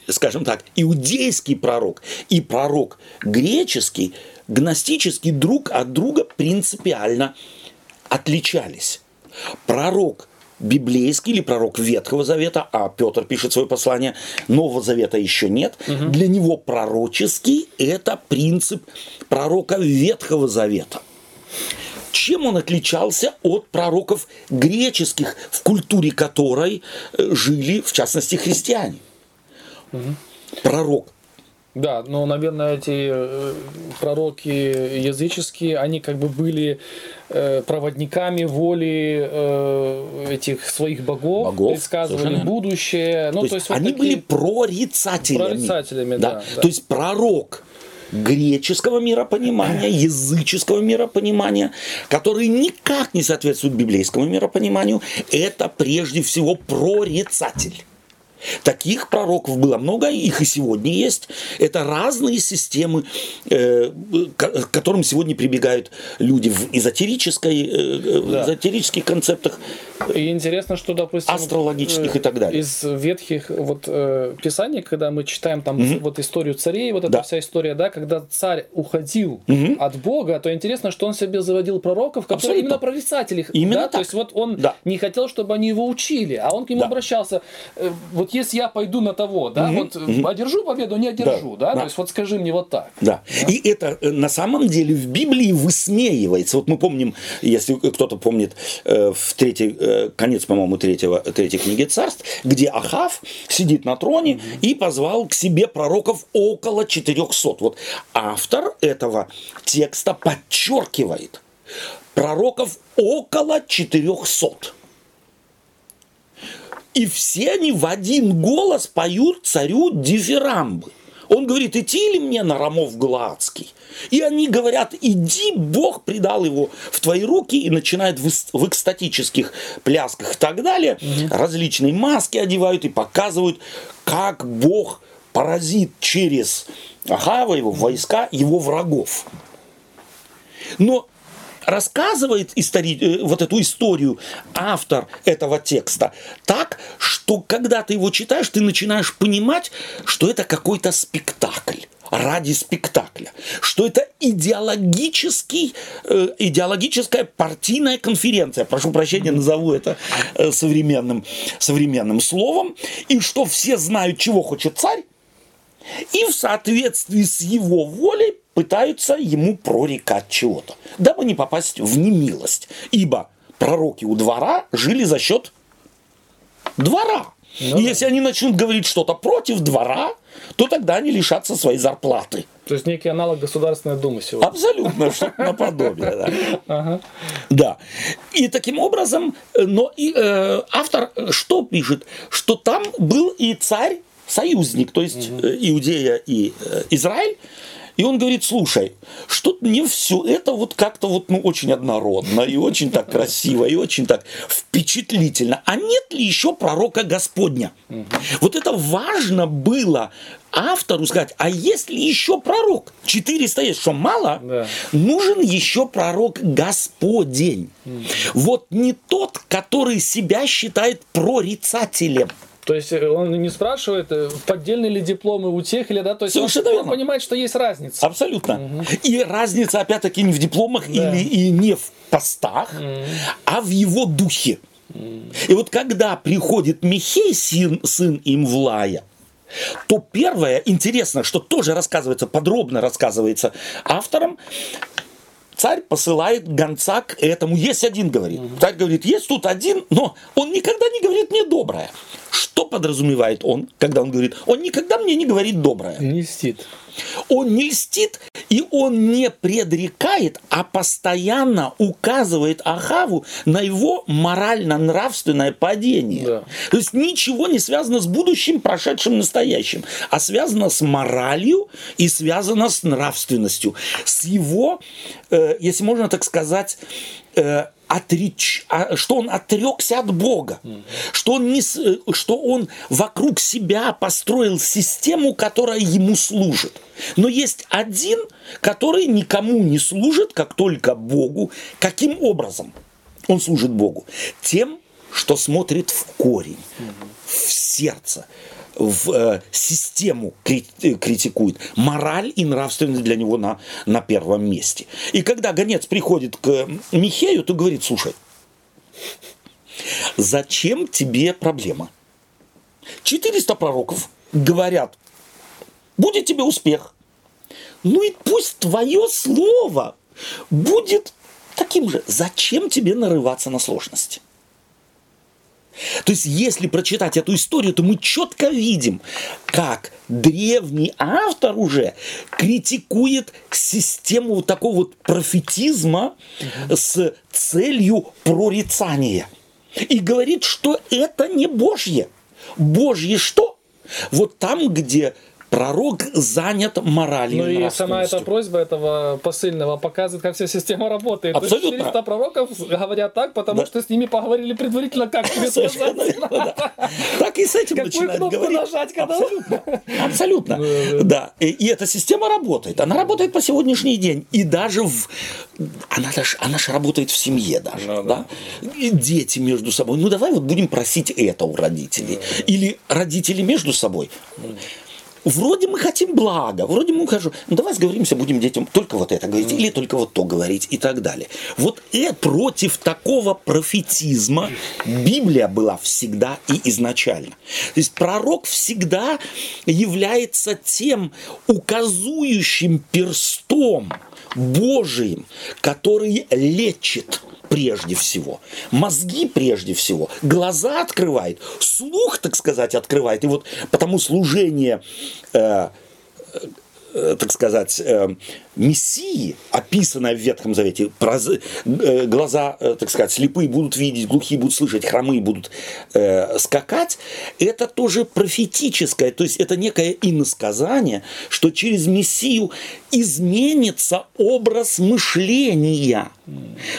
скажем так, иудейский пророк и пророк греческий гностически друг от друга принципиально отличались. Пророк библейский или пророк Ветхого Завета, а Петр пишет свое послание, Нового Завета еще нет. Угу. Для него пророческий – это принцип пророка Ветхого Завета. Чем он отличался от пророков греческих, в культуре которой э, жили, в частности, христиане? Угу. Пророк да, но, наверное, эти э, пророки языческие, они как бы были э, проводниками воли этих своих богов, богов предсказывали будущее. Ну, то, то есть, вот они такие... были прорицателями. Прорицателями, да, да, да. То есть пророк греческого миропонимания, языческого миропонимания, который никак не соответствует библейскому миропониманию, это прежде всего прорицатель. Таких пророков было много, их и сегодня есть. Это разные системы, э, к которым сегодня прибегают люди в эзотерической, э, да. эзотерических концептах. И интересно, что, допустим, астрологических и так далее. Из ветхих вот э, писаний, когда мы читаем там угу. вот историю царей, вот эта да. вся история, да, когда царь уходил угу. от Бога, то интересно, что он себе заводил пророков, которые Абсолютно. именно прорицатели. Именно да? так. То есть вот он да. не хотел, чтобы они его учили, а он к нему да. обращался. Э, вот если я пойду на того, да, угу, вот угу. одержу победу, не одержу, да, да, да, то есть вот скажи мне вот так. Да. да, и это э, на самом деле в Библии высмеивается. Вот мы помним, если кто-то помнит, э, в третий, э, конец, по-моему, третьего, третьей книги царств, где Ахав сидит на троне угу. и позвал к себе пророков около 400. Вот автор этого текста подчеркивает, пророков около 400. И все они в один голос поют царю дифирамбы. Он говорит, идти ли мне на Рамов Гладский? И они говорят, иди, Бог предал его в твои руки и начинает в, в экстатических плясках и так далее. Угу. Различные маски одевают и показывают, как Бог поразит через Ахава, его войска, его врагов. Но рассказывает истори... Э, вот эту историю автор этого текста так, что когда ты его читаешь, ты начинаешь понимать, что это какой-то спектакль ради спектакля, что это идеологический, э, идеологическая партийная конференция, прошу прощения, назову это э, современным, современным словом, и что все знают, чего хочет царь, и в соответствии с его волей пытаются ему прорекать чего-то, дабы не попасть в немилость. Ибо пророки у двора жили за счет двора. Ну, и да. если они начнут говорить что-то против двора, то тогда они лишатся своей зарплаты. То есть некий аналог Государственной Думы сегодня. Абсолютно, что-то наподобие. Да. Ага. да. И таким образом, но и, э, автор что пишет? Что там был и царь, союзник, то есть угу. Иудея и э, Израиль, и он говорит, слушай, что-то мне все это вот как-то вот, ну, очень однородно, и очень так красиво, и очень так впечатлительно. А нет ли еще пророка Господня? Вот это важно было автору сказать, а есть ли еще пророк? 400 есть, что мало? Да. Нужен еще пророк Господень. Вот не тот, который себя считает прорицателем. То есть э, он не спрашивает, э, поддельные ли дипломы у тех или да, то есть Совершенно он, он понимает, что есть разница. Абсолютно. Угу. И разница опять-таки не в дипломах да. или и не в постах, угу. а в его духе. Угу. И вот когда приходит Михей, сын, сын Имвлая, то первое, интересно, что тоже рассказывается, подробно рассказывается автором, царь посылает гонца к этому. Есть один, говорит. Царь говорит, есть тут один, но он никогда не говорит мне доброе. Что подразумевает он, когда он говорит, он никогда мне не говорит доброе. Не льстит. Он не льстит, и он не предрекает, а постоянно указывает Ахаву на его морально-нравственное падение. Да. То есть ничего не связано с будущим, прошедшим, настоящим, а связано с моралью и связано с нравственностью, с его, э, если можно так сказать, э, отреч, а, что он отрекся от Бога, mm что, он не, что он вокруг себя построил систему, которая ему служит. Но есть один, который никому не служит, как только Богу. Каким образом он служит Богу? Тем, что смотрит в корень, mm в сердце, в э, систему критикует. Мораль и нравственность для него на, на первом месте. И когда гонец приходит к Михею, то говорит, слушай, зачем тебе проблема? 400 пророков говорят, будет тебе успех. Ну и пусть твое слово будет таким же. Зачем тебе нарываться на сложности? То есть, если прочитать эту историю, то мы четко видим, как древний автор уже критикует систему вот такого вот профетизма с целью прорицания. И говорит, что это не Божье. Божье что? Вот там, где Пророк занят моралью. Ну и сама эта просьба этого посыльного показывает, как вся система работает. Абсолютно. То есть 400 пророков говорят так, потому да. что с ними поговорили предварительно, как тебе сказать. Так и с этим начинают говорить. нажать, когда... Абсолютно. Да. И эта система работает. Она работает по сегодняшний день. И даже в... Она же, она же работает в семье даже. Ну да? И дети между собой. Ну давай вот будем просить это у родителей. Или родители между собой вроде мы хотим блага, вроде мы хожу, ну давай сговоримся, будем детям только вот это говорить, или только вот то говорить и так далее. Вот это против такого профетизма Библия была всегда и изначально. То есть пророк всегда является тем указующим перстом Божиим, который лечит прежде всего, мозги прежде всего, глаза открывает, слух, так сказать, открывает. И вот потому служение э, э, так сказать, э, Мессии, описанное в Ветхом Завете, э, глаза, э, так сказать, слепые будут видеть, глухие будут слышать, хромые будут э, скакать, это тоже профетическое, то есть это некое иносказание, что через Мессию изменится образ мышления.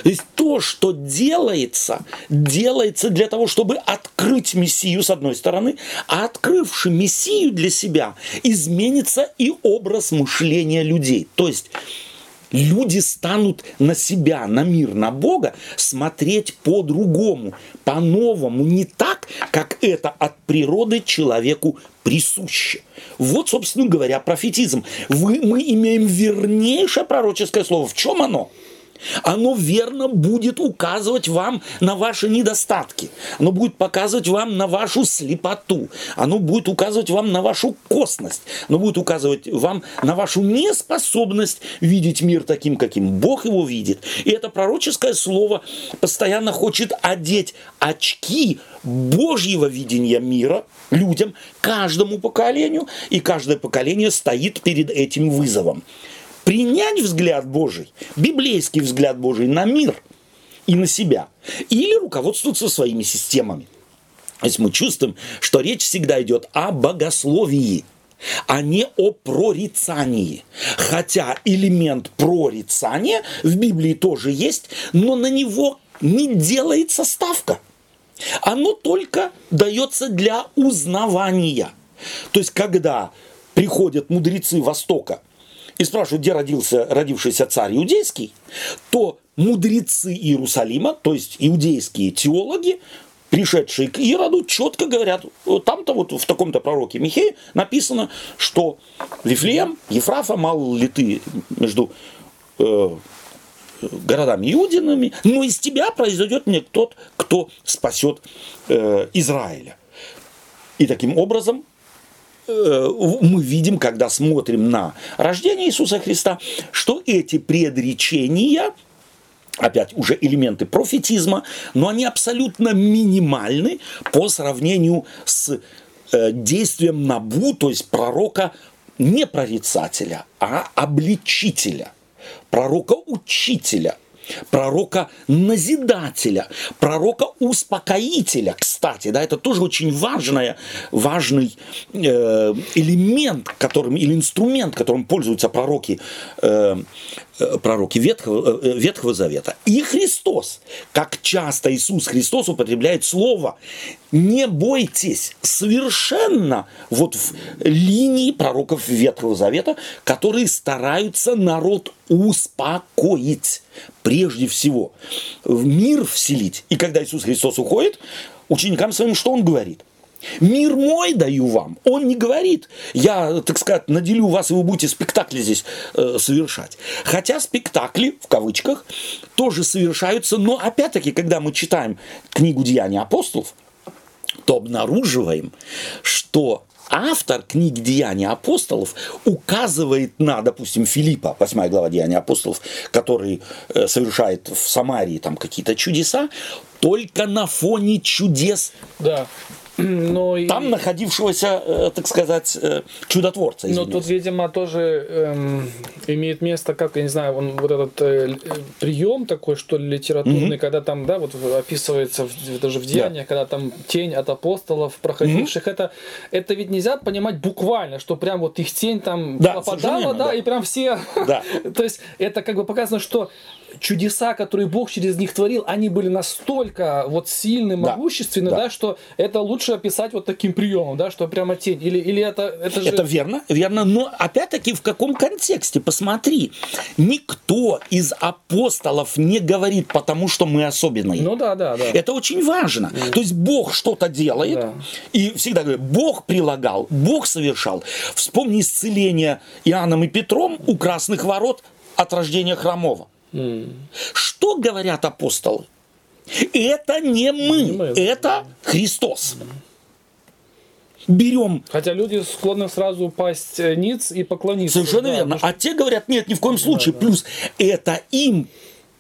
То есть то, что делается, делается для того, чтобы открыть Мессию с одной стороны, а открывши Мессию для себя, изменится и образ мышления людей. То есть люди станут на себя, на мир, на Бога смотреть по-другому, по-новому, не так, как это от природы человеку присуще. Вот, собственно говоря, профетизм. Вы, мы имеем вернейшее пророческое слово. В чем оно? Оно верно будет указывать вам на ваши недостатки. Оно будет показывать вам на вашу слепоту. Оно будет указывать вам на вашу косность. Оно будет указывать вам на вашу неспособность видеть мир таким, каким Бог его видит. И это пророческое слово постоянно хочет одеть очки Божьего видения мира людям, каждому поколению, и каждое поколение стоит перед этим вызовом принять взгляд Божий, библейский взгляд Божий на мир и на себя, или руководствоваться своими системами. То есть мы чувствуем, что речь всегда идет о богословии, а не о прорицании. Хотя элемент прорицания в Библии тоже есть, но на него не делается ставка. Оно только дается для узнавания. То есть, когда приходят мудрецы Востока и спрашивают, где родился родившийся царь иудейский, то мудрецы Иерусалима, то есть иудейские теологи, пришедшие к Ироду, четко говорят, там-то вот в таком-то пророке Михее написано, что Вифлеем, Ефрафа, мало ли ты между э, городами иудинами, но из тебя произойдет мне тот, кто спасет э, Израиля. И таким образом Э, мы видим, когда смотрим на рождение Иисуса Христа, что эти предречения, опять уже элементы профетизма, но они абсолютно минимальны по сравнению с э, действием Набу, то есть пророка не прорицателя, а обличителя, пророка-учителя – пророка назидателя, пророка успокоителя. Кстати, да, это тоже очень важная, важный э, элемент, которым, или инструмент, которым пользуются пророки э, пророки Ветхого, э, Ветхого Завета. И Христос, как часто Иисус Христос употребляет слово «не бойтесь» совершенно вот в линии пророков Ветхого Завета, которые стараются народ успокоить прежде всего, в мир вселить. И когда Иисус Христос уходит, ученикам своим что Он говорит? Мир мой даю вам. Он не говорит, я, так сказать, наделю вас, и вы будете спектакли здесь э, совершать. Хотя спектакли, в кавычках, тоже совершаются, но опять-таки, когда мы читаем книгу «Деяния апостолов», то обнаруживаем, что автор книги «Деяния апостолов» указывает на, допустим, Филиппа, 8 глава «Деяния апостолов», который э, совершает в Самарии там какие-то чудеса, только на фоне чудес да. Но Там и... находившегося, э, так сказать, э, чудотворца. Но тут, видимо, тоже эм, имеет место, как, я не знаю, он вот этот э, прием такой, что ли, литературный, mm-hmm. когда там, да, вот описывается в, даже в деяниях, да. когда там тень от апостолов, проходивших, mm-hmm. это, это ведь нельзя понимать буквально, что прям вот их тень там да, попадала, да, да, и прям все. Да. То есть это как бы показано, что чудеса, которые Бог через них творил, они были настолько вот сильны, могущественны, да, да. да что это лучше описать вот таким приемом, да, что прямо тень. Или, или это, это же... Это верно, верно, но опять-таки в каком контексте? Посмотри, никто из апостолов не говорит, потому что мы особенные. Ну да, да, да. Это очень важно. Mm. То есть Бог что-то делает, да. и всегда говорит, Бог прилагал, Бог совершал. Вспомни исцеление Иоанном и Петром у красных ворот от рождения хромого. Что говорят апостолы? Это не мы, не мы. это Христос. Берем. Хотя люди склонны сразу упасть ниц и поклониться. Совершенно да, верно. Что... А те говорят, нет, ни в коем случае. Да, да. Плюс это им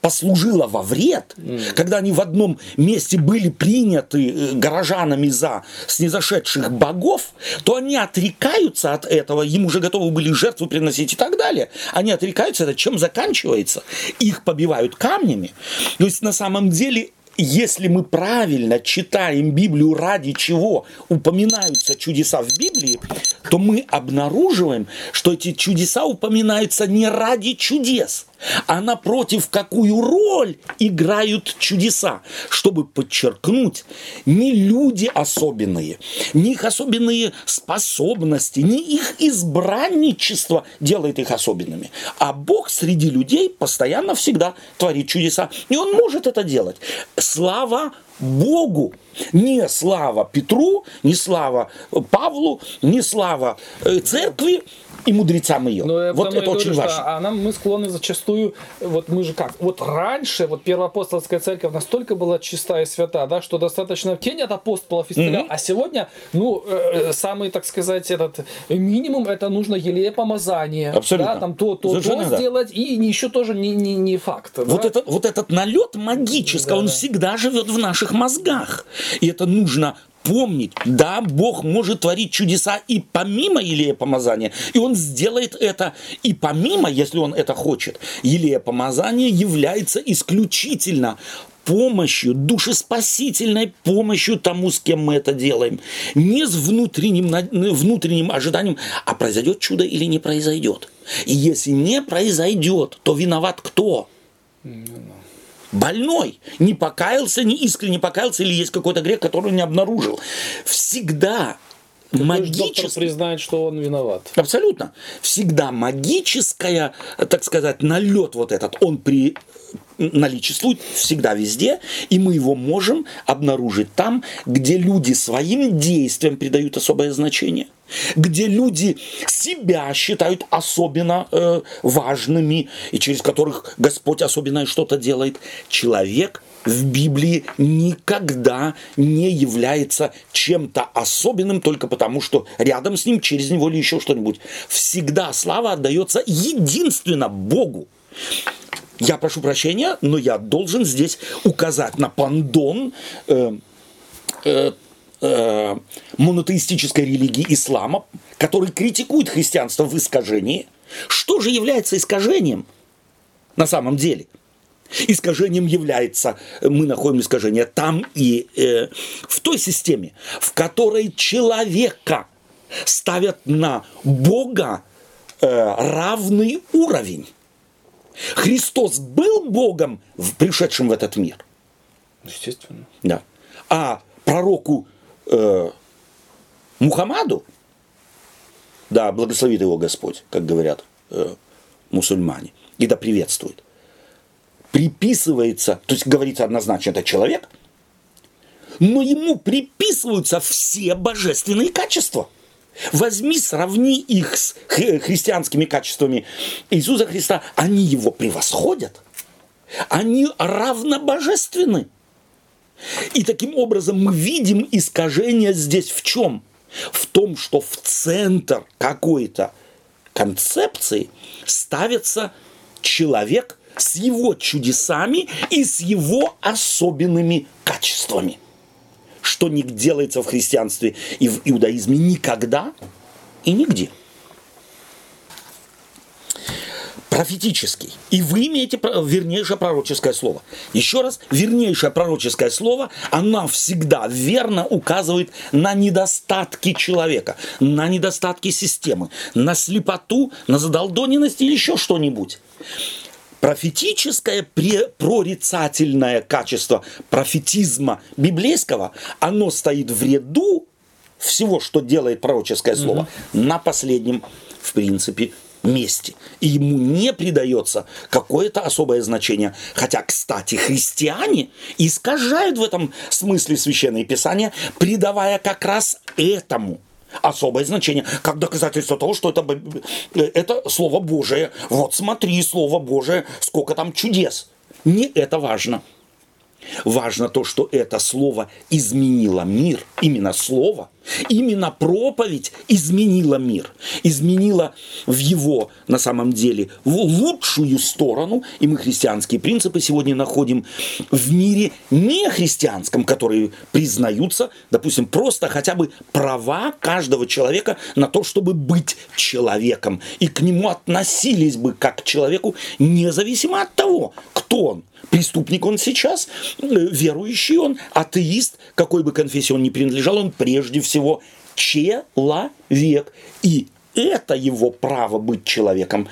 послужило во вред, mm. когда они в одном месте были приняты э, горожанами за снизошедших богов, то они отрекаются от этого, им уже готовы были жертву приносить и так далее. Они отрекаются, это чем заканчивается? Их побивают камнями. То есть на самом деле если мы правильно читаем Библию, ради чего упоминаются чудеса в Библии, то мы обнаруживаем, что эти чудеса упоминаются не ради чудес, а напротив, какую роль играют чудеса, чтобы подчеркнуть, не люди особенные, не их особенные способности, не их избранничество делает их особенными, а Бог среди людей постоянно всегда творит чудеса, и Он может это делать. Слава Богу, не слава Петру, не слава Павлу, не слава э, церкви, и мудрецам ее. Но вот это очень говорю, важно. А нам мы склонны зачастую, вот мы же как, вот раньше вот первоапостольская церковь настолько была чистая и свята, да, что достаточно в тень от апостолов исцелял, mm-hmm. а сегодня, ну, э, э, самый, так сказать, этот минимум, это нужно елея помазание. Абсолютно. Да, там то, то, Совершенно то да. сделать, и еще тоже не, не, не факт. Вот, да? это, вот этот налет магический, да, он да. всегда живет в наших мозгах. И это нужно помнить, да, Бог может творить чудеса и помимо Илея помазания, и Он сделает это и помимо, если Он это хочет. Илея помазания является исключительно помощью, душеспасительной помощью тому, с кем мы это делаем. Не с внутренним, внутренним ожиданием, а произойдет чудо или не произойдет. И если не произойдет, то виноват кто? Больной, не покаялся, не искренне покаялся, или есть какой-то грех, который он не обнаружил. Всегда магическое... признает, что он виноват. Абсолютно. Всегда магическая, так сказать, налет вот этот, он при наличествует всегда везде, и мы его можем обнаружить там, где люди своим действиям придают особое значение, где люди себя считают особенно э, важными, и через которых Господь особенное что-то делает. Человек в Библии никогда не является чем-то особенным только потому, что рядом с ним, через него или еще что-нибудь. Всегда слава отдается единственно Богу. Я прошу прощения, но я должен здесь указать на пандон э, э, э, монотеистической религии ислама, который критикует христианство в искажении. Что же является искажением на самом деле? Искажением является, мы находим искажение там и э, в той системе, в которой человека ставят на Бога э, равный уровень. Христос был Богом, пришедшим в этот мир. Естественно. Да. А пророку э, Мухаммаду, да, благословит его Господь, как говорят э, мусульмане, и да приветствует, приписывается, то есть говорится однозначно, это человек, но ему приписываются все божественные качества. Возьми, сравни их с христианскими качествами Иисуса Христа. Они его превосходят. Они равнобожественны. И таким образом мы видим искажение здесь в чем? В том, что в центр какой-то концепции ставится человек с его чудесами и с его особенными качествами что не делается в христианстве и в иудаизме никогда и нигде. Профетический. И вы имеете вернейшее пророческое слово. Еще раз, вернейшее пророческое слово, оно всегда верно указывает на недостатки человека, на недостатки системы, на слепоту, на задолдоненность или еще что-нибудь. Профетическое прорицательное качество профетизма библейского, оно стоит в ряду всего, что делает пророческое слово, угу. на последнем, в принципе, месте. И ему не придается какое-то особое значение. Хотя, кстати, христиане искажают в этом смысле Священное Писание, придавая как раз этому – особое значение, как доказательство того, что это, это Слово Божие. Вот смотри, Слово Божие, сколько там чудес. Не это важно. Важно то, что это слово изменило мир. Именно слово, именно проповедь изменила мир. Изменила в его, на самом деле, в лучшую сторону. И мы христианские принципы сегодня находим в мире не христианском, которые признаются, допустим, просто хотя бы права каждого человека на то, чтобы быть человеком. И к нему относились бы как к человеку, независимо от того, кто он Преступник он сейчас, э, верующий он, атеист, какой бы конфессии он ни принадлежал, он прежде всего человек. И это его право быть человеком,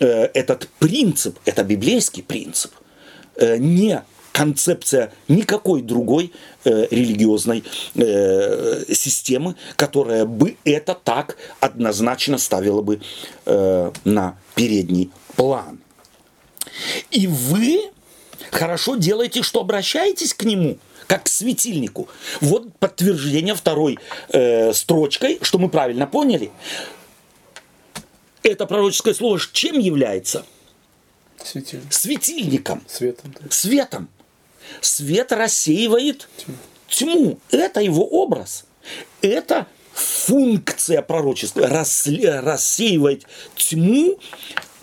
э, этот принцип, это библейский принцип, э, не концепция никакой другой религиозной системы, которая бы это так однозначно ставила бы на передний план. И вы хорошо делаете, что обращаетесь к нему как к светильнику. Вот подтверждение второй э, строчкой, что мы правильно поняли. Это пророческое слово чем является? Светильник. Светильником. Светом. Да. Светом. Свет рассеивает тьму. тьму. Это его образ. Это функция пророчества. Рассеивать тьму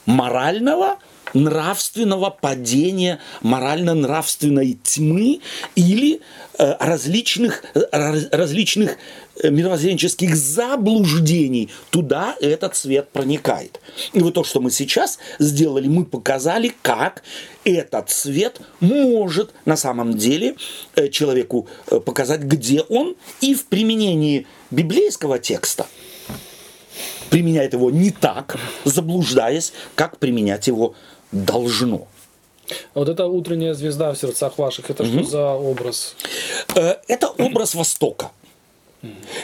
морального, нравственного падения, морально-нравственной тьмы или э, различных, э, различных э, мировоззренческих заблуждений. Туда этот свет проникает. И вот то, что мы сейчас сделали, мы показали, как этот свет может на самом деле человеку показать, где он, и в применении библейского текста применяет его не так, заблуждаясь, как применять его должно. А вот эта утренняя звезда в сердцах ваших, это mm-hmm. что за образ? Э, это образ Востока.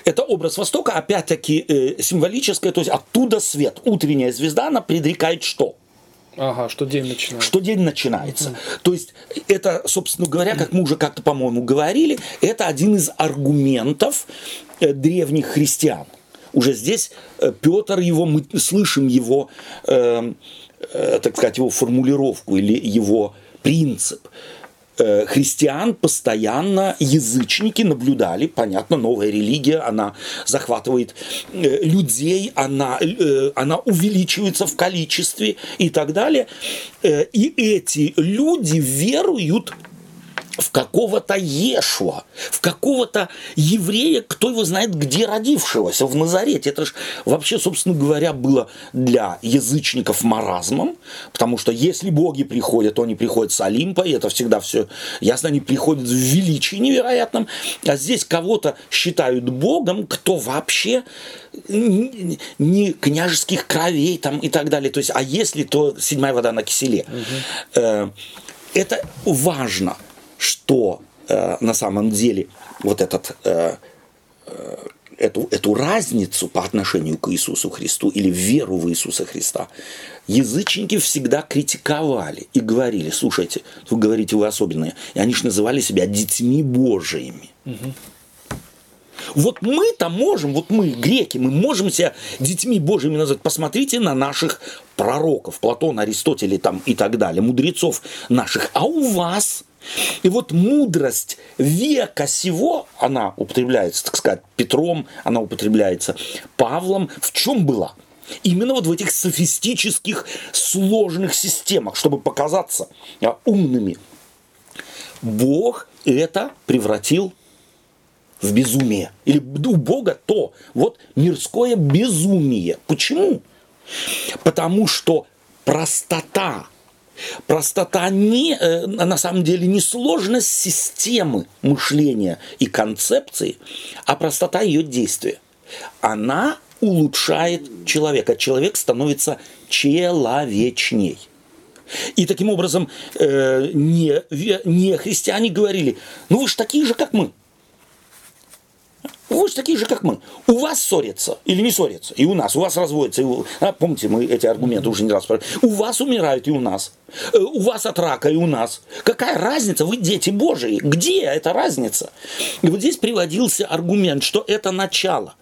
Это образ Востока, опять-таки, э, символическое, то есть оттуда свет. Утренняя звезда, она предрекает что? Ага, что день начинается. Что день начинается. Угу. То есть это, собственно говоря, как мы уже как-то, по-моему, говорили, это один из аргументов э, древних христиан. Уже здесь Петр его, мы слышим его э, Э, так сказать, его формулировку или его принцип. Э, христиан постоянно язычники наблюдали, понятно, новая религия, она захватывает э, людей, она, она увеличивается в количестве и так далее. И эти люди веруют в какого-то Ешуа, в какого-то еврея, кто его знает, где родившегося, в Назарете. Это же вообще, собственно говоря, было для язычников маразмом, потому что если боги приходят, то они приходят с Олимпа, и это всегда все ясно, они приходят в величии невероятном, а здесь кого-то считают богом, кто вообще не княжеских кровей там и так далее. То есть, а если, то седьмая вода на киселе. Угу. Это важно что э, на самом деле вот этот э, э, эту, эту разницу по отношению к Иисусу Христу или веру в Иисуса Христа язычники всегда критиковали и говорили, слушайте, вы говорите, вы особенные. И они же называли себя детьми Божиими. Угу. Вот мы-то можем, вот мы, греки, мы можем себя детьми Божьими назвать. Посмотрите на наших пророков, Платона, Аристотеля там, и так далее, мудрецов наших. А у вас и вот мудрость века сего, она употребляется, так сказать, Петром, она употребляется Павлом, в чем была? Именно вот в этих софистических сложных системах, чтобы показаться а, умными. Бог это превратил в безумие. Или у Бога то, вот мирское безумие. Почему? Потому что простота Простота не, э, на самом деле не сложность системы мышления и концепции, а простота ее действия. Она улучшает человека. Человек становится человечней. И таким образом э, не, не христиане говорили, ну вы же такие же, как мы. Вы же такие же, как мы. У вас ссорятся или не ссорятся, и у нас. У вас разводятся. И у... а, помните, мы эти аргументы уже не раз. У вас умирают и у нас. Э, у вас от рака и у нас. Какая разница? Вы дети Божии. Где эта разница? И вот здесь приводился аргумент, что это начало.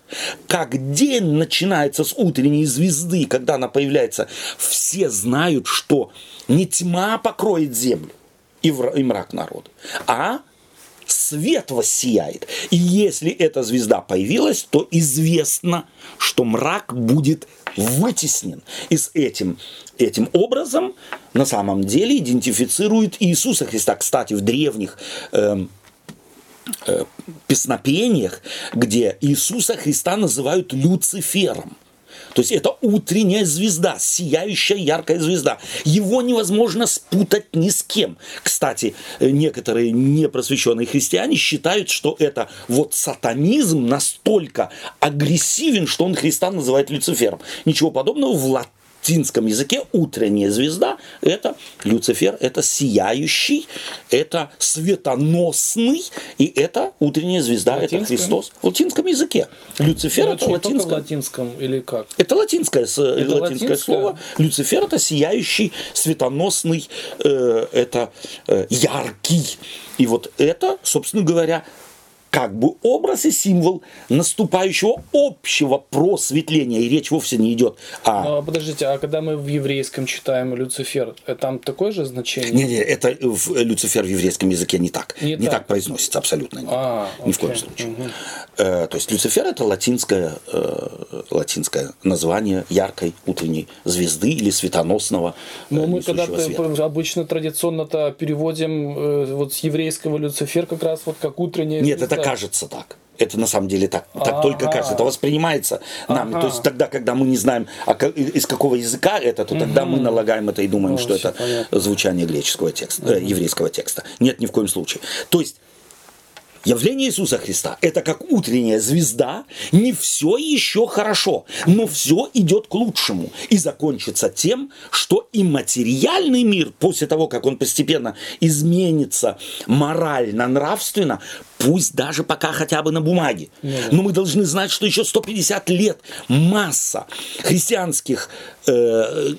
Как день начинается с утренней звезды, когда она появляется, все знают, что не тьма покроет землю и мрак народа, а свет воссияет. И если эта звезда появилась, то известно, что мрак будет вытеснен. И с этим, этим образом на самом деле идентифицирует Иисуса Христа. Кстати, в древних э, э, песнопениях, где Иисуса Христа называют Люцифером. То есть это утренняя звезда, сияющая яркая звезда. Его невозможно спутать ни с кем. Кстати, некоторые непросвещенные христиане считают, что это вот сатанизм настолько агрессивен, что он Христа называет Люцифером. Ничего подобного в латыни латинском языке утренняя звезда – это Люцифер, это сияющий, это светоносный, и это утренняя звезда, это Христос. В латинском языке. Люцифер – это латинское. латинском или как? Это латинское, это латинское, латинское слово. Люцифер – это сияющий, светоносный, э, это э, яркий. И вот это, собственно говоря, как бы образ и символ наступающего общего просветления. И речь вовсе не идет о... Но, подождите, а когда мы в еврейском читаем Люцифер, э, там такое же значение? Не, не, это в Люцифер в еврейском языке не так. Не, не так. так произносится абсолютно. Нет. А, Ни в коем случае. Угу. Э, то есть Люцифер это латинское, э, латинское название яркой утренней звезды или светоносного э, Но мы когда-то обычно традиционно-то переводим э, вот с еврейского Люцифер как раз вот как утренняя Нет, звезда. это кажется так. Это на самом деле так, так А-а-а. только кажется. Это воспринимается нами. То есть тогда, когда мы не знаем, а из какого языка это, то тогда угу. мы налагаем это и думаем, ну, что это понятно. звучание греческого текста, угу. э, еврейского текста. Нет, ни в коем случае. То есть Явление Иисуса Христа – это как утренняя звезда, не все еще хорошо, но все идет к лучшему. И закончится тем, что и материальный мир, после того, как он постепенно изменится морально, нравственно, пусть даже пока хотя бы на бумаге, но мы должны знать, что еще 150 лет масса христианских э,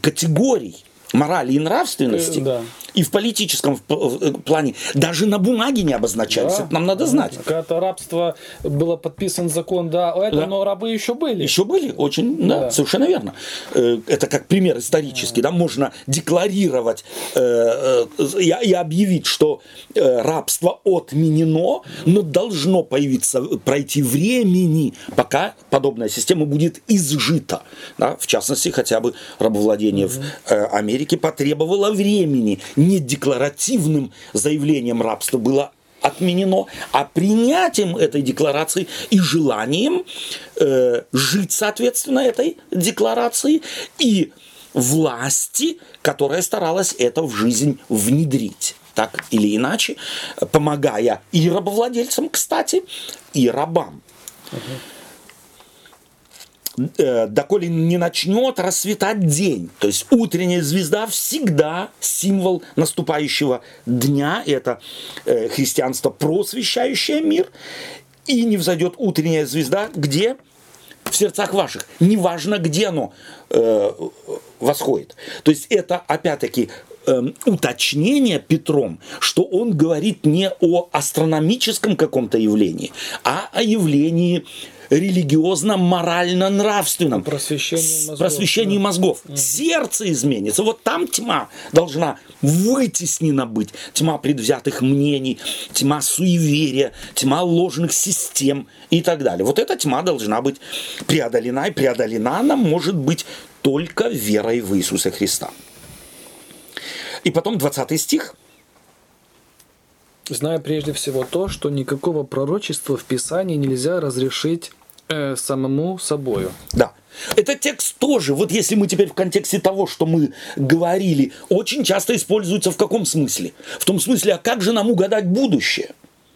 категорий морали и нравственности, э, да. и в политическом э, плане даже на бумаге не обозначались. Да. Это нам надо знать. Когда-то рабство было подписан закон, да, это, да. но рабы еще были. Еще были, очень, да, да совершенно верно. Э, это как пример исторический, да, да можно декларировать э, и, и объявить, что рабство отменено, но должно появиться, пройти времени, пока подобная система будет изжита. Да, в частности, хотя бы рабовладение угу. в Америке Америке потребовало времени. Не декларативным заявлением рабства было отменено, а принятием этой декларации и желанием э, жить соответственно этой декларации и власти, которая старалась это в жизнь внедрить так или иначе, помогая и рабовладельцам, кстати, и рабам. Uh-huh. Э, доколе не начнет расцветать день. То есть утренняя звезда всегда символ наступающего дня. Это э, христианство, просвещающее мир. и не взойдет утренняя звезда, где? В сердцах ваших. Неважно, где оно э, восходит. То есть это, опять-таки, уточнение Петром, что он говорит не о астрономическом каком-то явлении, а о явлении религиозно-морально-нравственном. Просвещении мозгов. Просвещении да. мозгов. Угу. Сердце изменится. Вот там тьма должна вытеснена быть. Тьма предвзятых мнений, тьма суеверия, тьма ложных систем и так далее. Вот эта тьма должна быть преодолена. И преодолена она может быть только верой в Иисуса Христа. И потом 20 стих – зная прежде всего то, что никакого пророчества в Писании нельзя разрешить э, самому собою. Да. Этот текст тоже, вот если мы теперь в контексте того, что мы говорили, очень часто используется в каком смысле? В том смысле, а как же нам угадать будущее?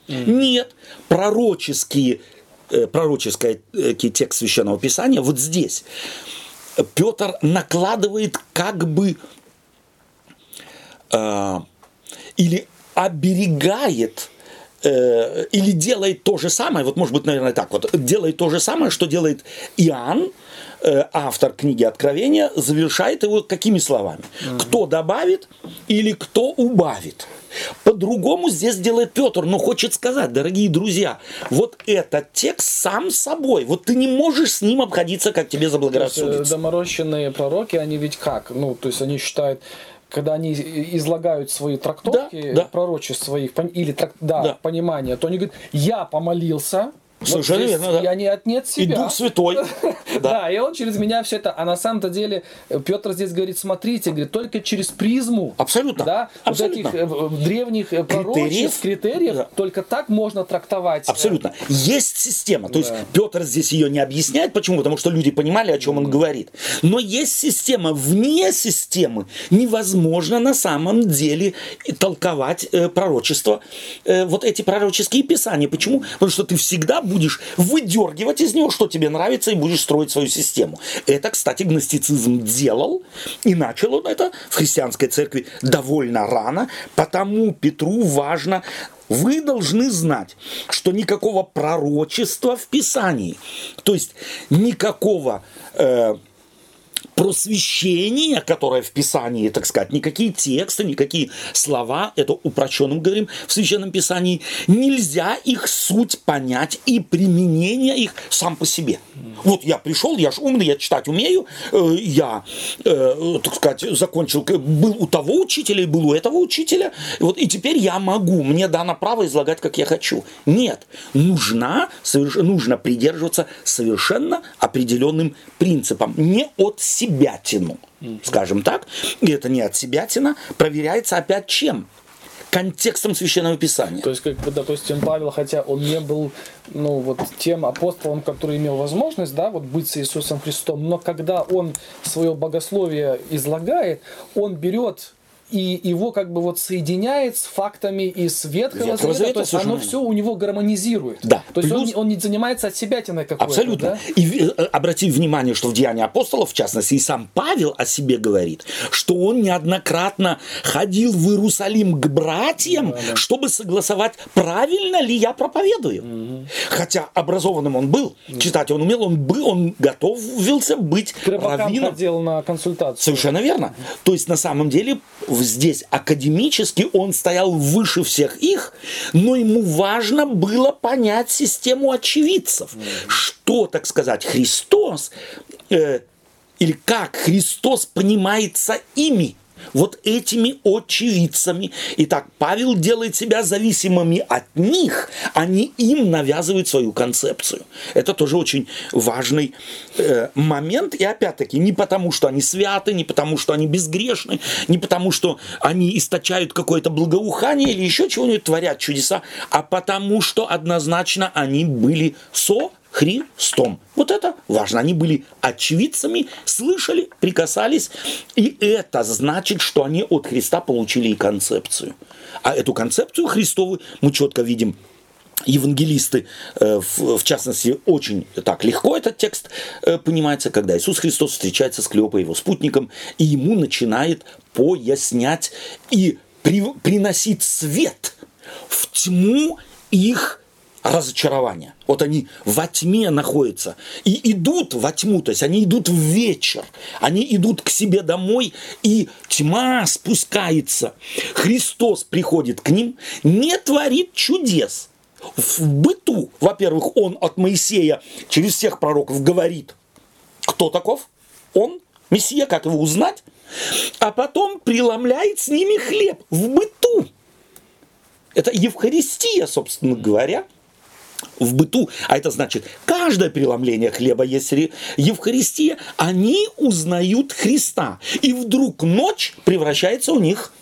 Mm. Нет, пророческие, э, пророческий э, текст Священного Писания вот здесь. Петр накладывает как бы э, или оберегает э, или делает то же самое, вот может быть, наверное, так вот, делает то же самое, что делает Иоанн, э, автор книги Откровения, завершает его какими словами? Mm-hmm. Кто добавит или кто убавит? По-другому здесь делает Петр, но хочет сказать, дорогие друзья, вот этот текст сам собой, вот ты не можешь с ним обходиться, как тебе заблагорассудится. Доморощенные пророки, они ведь как? Ну, то есть они считают, когда они излагают свои трактовки, да, да. пророчеств своих, или да, да. понимания, то они говорят, я помолился, Совершенно вот верно, да. Я не отнет себя. И Дух Святой. Да, и он через меня все это. А на самом-то деле Петр здесь говорит, смотрите, говорит, только через призму. Абсолютно. Да, вот этих э, древних э, пророчеств, критериев, только так можно трактовать. Абсолютно. Есть система. То есть Петр здесь ее не объясняет. Почему? Потому что люди понимали, о чем он говорит. Но есть система. Вне системы невозможно на самом деле толковать э, пророчество, вот эти пророческие писания. Почему? Потому что ты всегда будешь выдергивать из него, что тебе нравится, и будешь строить свою систему. Это, кстати, гностицизм делал, и начал он это в христианской церкви довольно рано, потому Петру важно вы должны знать, что никакого пророчества в Писании, то есть никакого э, просвещение, которое в Писании, так сказать, никакие тексты, никакие слова, это упрощенным говорим в Священном Писании, нельзя их суть понять и применение их сам по себе. Вот я пришел, я же умный, я читать умею, э, я, э, так сказать, закончил, был у того учителя и был у этого учителя, вот, и теперь я могу, мне дано право излагать, как я хочу. Нет, нужна, нужно придерживаться совершенно определенным принципам, не от себя тяну, скажем так, и это не от себя тяна, проверяется опять чем? контекстом Священного Писания. То есть, как бы, допустим, Павел, хотя он не был, ну, вот тем апостолом, который имел возможность, да, вот быть с Иисусом Христом, но когда он свое богословие излагает, он берет и его как бы вот соединяет с фактами из Ветхого Ветхого Завета, то есть оно все у него гармонизирует. Да. То есть он, он не занимается от себя тиной какой-то. Абсолютно. Да? И э, обрати внимание, что в Деянии апостолов, в частности, и сам Павел о себе говорит, что он неоднократно ходил в Иерусалим к братьям, да, да. чтобы согласовать, правильно ли я проповедую. Угу. Хотя образованным он был, читать он умел, он был, он готовился быть К раввином. ходил на консультацию. Совершенно верно. То есть на самом деле в здесь академически он стоял выше всех их, но ему важно было понять систему очевидцев, mm-hmm. что, так сказать, Христос э, или как Христос понимается ими вот этими очевидцами. Итак, Павел делает себя зависимыми от них, они им навязывают свою концепцию. Это тоже очень важный э, момент. И опять-таки, не потому, что они святы, не потому, что они безгрешны, не потому, что они источают какое-то благоухание или еще чего-нибудь творят чудеса, а потому, что однозначно они были со Христом. Вот это важно. Они были очевидцами, слышали, прикасались. И это значит, что они от Христа получили и концепцию. А эту концепцию Христову мы четко видим евангелисты, э, в частности, очень так легко этот текст э, понимается, когда Иисус Христос встречается с Клеопой, его спутником, и ему начинает пояснять и приносить свет в тьму их разочарования. Вот они во тьме находятся и идут во тьму, то есть они идут в вечер, они идут к себе домой, и тьма спускается. Христос приходит к ним, не творит чудес. В быту, во-первых, он от Моисея через всех пророков говорит, кто таков? Он, Мессия, как его узнать? А потом преломляет с ними хлеб в быту. Это Евхаристия, собственно говоря, в быту, а это значит, каждое преломление хлеба есть Евхаристия, они узнают Христа. И вдруг ночь превращается у них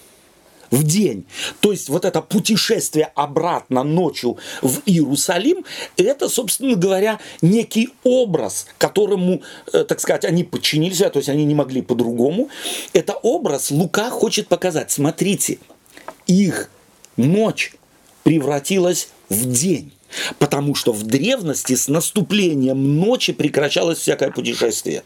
в день. То есть вот это путешествие обратно ночью в Иерусалим, это, собственно говоря, некий образ, которому, э, так сказать, они подчинились, то есть они не могли по-другому. Это образ Лука хочет показать. Смотрите, их ночь превратилась в день. Потому что в древности с наступлением ночи прекращалось всякое путешествие.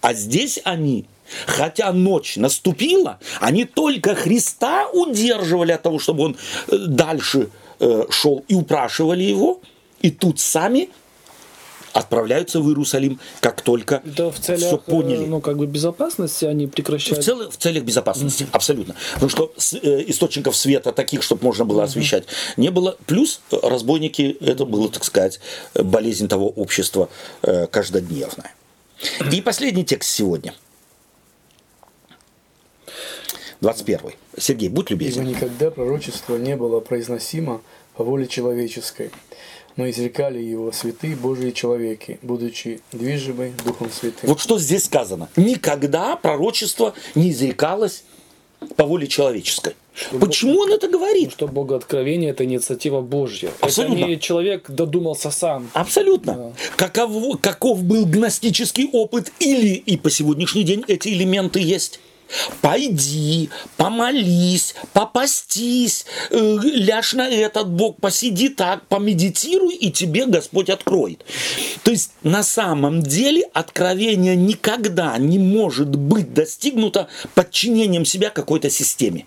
А здесь они, хотя ночь наступила, они только Христа удерживали от того, чтобы он э, дальше э, шел и упрашивали его, и тут сами отправляются в Иерусалим, как только да, в целях, все поняли. Ну, как бы безопасности они прекращают. В, цел, в целях безопасности, mm-hmm. абсолютно. Потому что с, э, источников света таких, чтобы можно было mm-hmm. освещать, не было. Плюс разбойники, это было, так сказать, болезнь того общества э, каждодневная. И последний текст сегодня. 21. Сергей, будь любезен. Ибо никогда пророчество не было произносимо по воле человеческой, но изрекали его святые Божьи человеки, будучи движимы Духом Святым. Вот что здесь сказано. Никогда пророчество не изрекалось по воле человеческой. Что Почему Бог, он это говорит? Что Богооткровение – это инициатива Божья. Абсолютно. Это не человек додумался сам. Абсолютно. Да. Каков, каков был гностический опыт или и по сегодняшний день эти элементы есть? Пойди, помолись, попастись, э, ляжь на этот бок, посиди так, помедитируй, и тебе Господь откроет. То есть на самом деле откровение никогда не может быть достигнуто подчинением себя какой-то системе.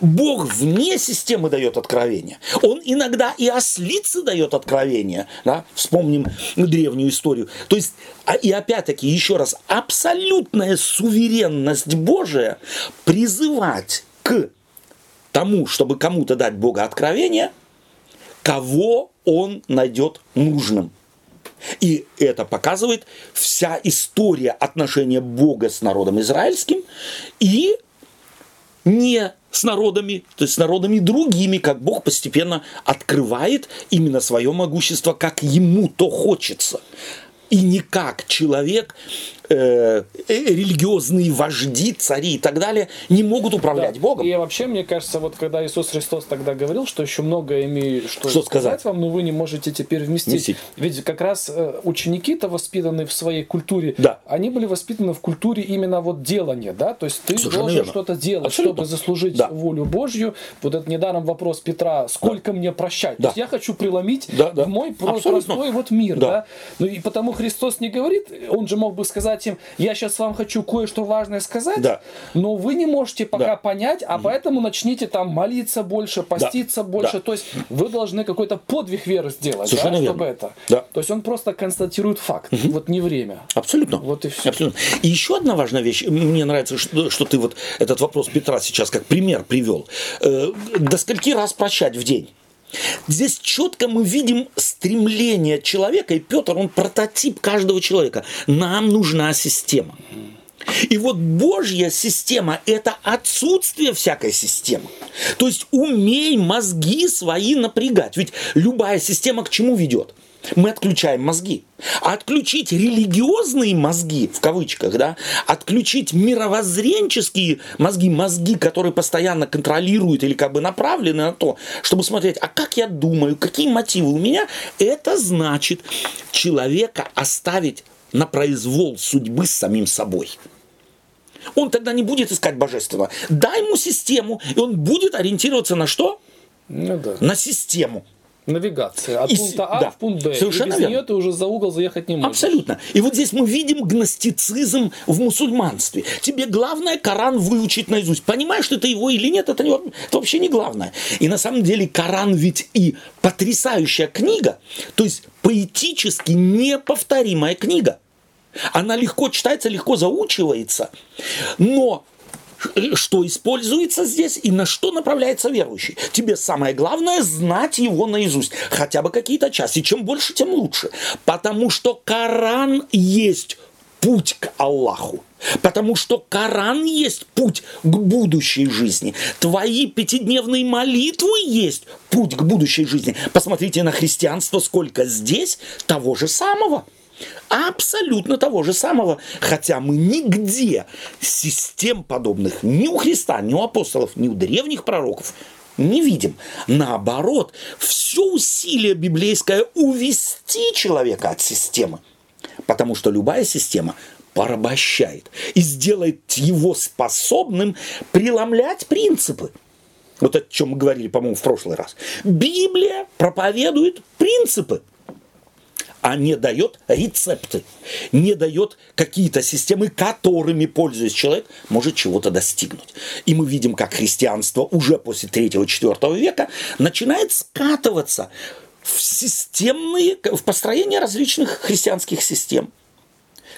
Бог вне системы дает откровение. Он иногда и ослице дает откровение. Да? Вспомним древнюю историю. То есть, а, и опять-таки, еще раз, абсолютная суверенность Божия призывать к тому, чтобы кому-то дать Бога откровение, кого он найдет нужным. И это показывает вся история отношения Бога с народом израильским и не с народами, то есть с народами другими, как Бог постепенно открывает именно свое могущество, как ему то хочется. И не как человек, Э, религиозные вожди, цари и так далее не могут управлять да. Богом. И вообще, мне кажется, вот когда Иисус Христос тогда говорил, что еще много имею что, что сказать вам, но вы не можете теперь вместить. Вместить. Ведь как раз э, ученики-то воспитаны в своей культуре, да. они были воспитаны в культуре именно вот делания, да, то есть ты Совершенно должен что-то делать, Абсолютно. чтобы заслужить да. волю Божью. Вот это недаром вопрос Петра, сколько да. мне прощать? Да. То есть я хочу преломить да, да. мой Абсолютно. простой вот мир, да. да. Ну и потому Христос не говорит, он же мог бы сказать сказать им, я сейчас вам хочу кое-что важное сказать, да. но вы не можете пока да. понять, а поэтому начните там молиться больше, поститься да. больше. Да. То есть вы должны какой-то подвиг веры сделать, да, чтобы это. Да. То есть он просто констатирует факт, угу. вот не время. Абсолютно. Вот и все. Абсолютно. И еще одна важная вещь, мне нравится, что, что ты вот этот вопрос Петра сейчас как пример привел. Э, до скольки раз прощать в день? Здесь четко мы видим стремление человека, и Петр, он прототип каждого человека. Нам нужна система. И вот Божья система – это отсутствие всякой системы. То есть умей мозги свои напрягать. Ведь любая система к чему ведет? Мы отключаем мозги. А отключить религиозные мозги, в кавычках, да, отключить мировоззренческие мозги, мозги, которые постоянно контролируют или как бы направлены на то, чтобы смотреть, а как я думаю, какие мотивы у меня, это значит человека оставить на произвол судьбы с самим собой. Он тогда не будет искать божественного. Дай ему систему, и он будет ориентироваться на что? Ну, да. На систему. Навигация. От и, пункта А да, в пункт Б. Совершенно и без верно. нее ты уже за угол заехать не можешь. Абсолютно. И вот здесь мы видим гностицизм в мусульманстве. Тебе главное Коран выучить наизусть. Понимаешь, что это его или нет, это, не, это вообще не главное. И на самом деле Коран ведь и потрясающая книга, то есть поэтически неповторимая книга. Она легко читается, легко заучивается, но что используется здесь и на что направляется верующий. Тебе самое главное знать его наизусть, хотя бы какие-то части. Чем больше, тем лучше. Потому что Коран есть путь к Аллаху. Потому что Коран есть путь к будущей жизни. Твои пятидневные молитвы есть путь к будущей жизни. Посмотрите на христианство, сколько здесь того же самого абсолютно того же самого, хотя мы нигде систем подобных ни у Христа, ни у апостолов, ни у древних пророков не видим. Наоборот, все усилие библейское увести человека от системы. Потому что любая система порабощает и сделает его способным преломлять принципы. Вот о чем мы говорили, по-моему, в прошлый раз. Библия проповедует принципы а не дает рецепты, не дает какие-то системы, которыми, пользуясь человек, может чего-то достигнуть. И мы видим, как христианство уже после 3-4 века начинает скатываться в системные, в построение различных христианских систем,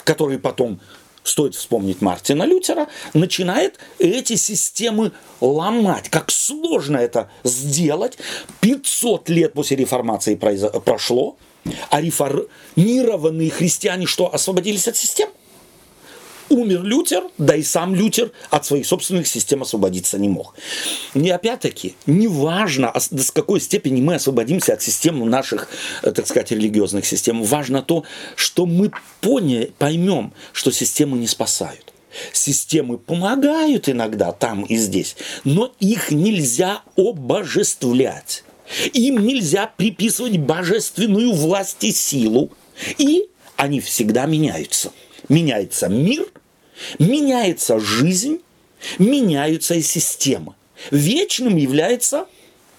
которые потом стоит вспомнить Мартина Лютера, начинает эти системы ломать. Как сложно это сделать. 500 лет после реформации прошло, а реформированные христиане что, освободились от систем? Умер Лютер, да и сам Лютер от своих собственных систем освободиться не мог. И опять-таки, неважно, с какой степени мы освободимся от систем наших, э, так сказать, религиозных систем, важно то, что мы поняли, поймем, что системы не спасают. Системы помогают иногда там и здесь, но их нельзя обожествлять. Им нельзя приписывать божественную власть и силу. И они всегда меняются. Меняется мир, меняется жизнь, меняются и системы. Вечным является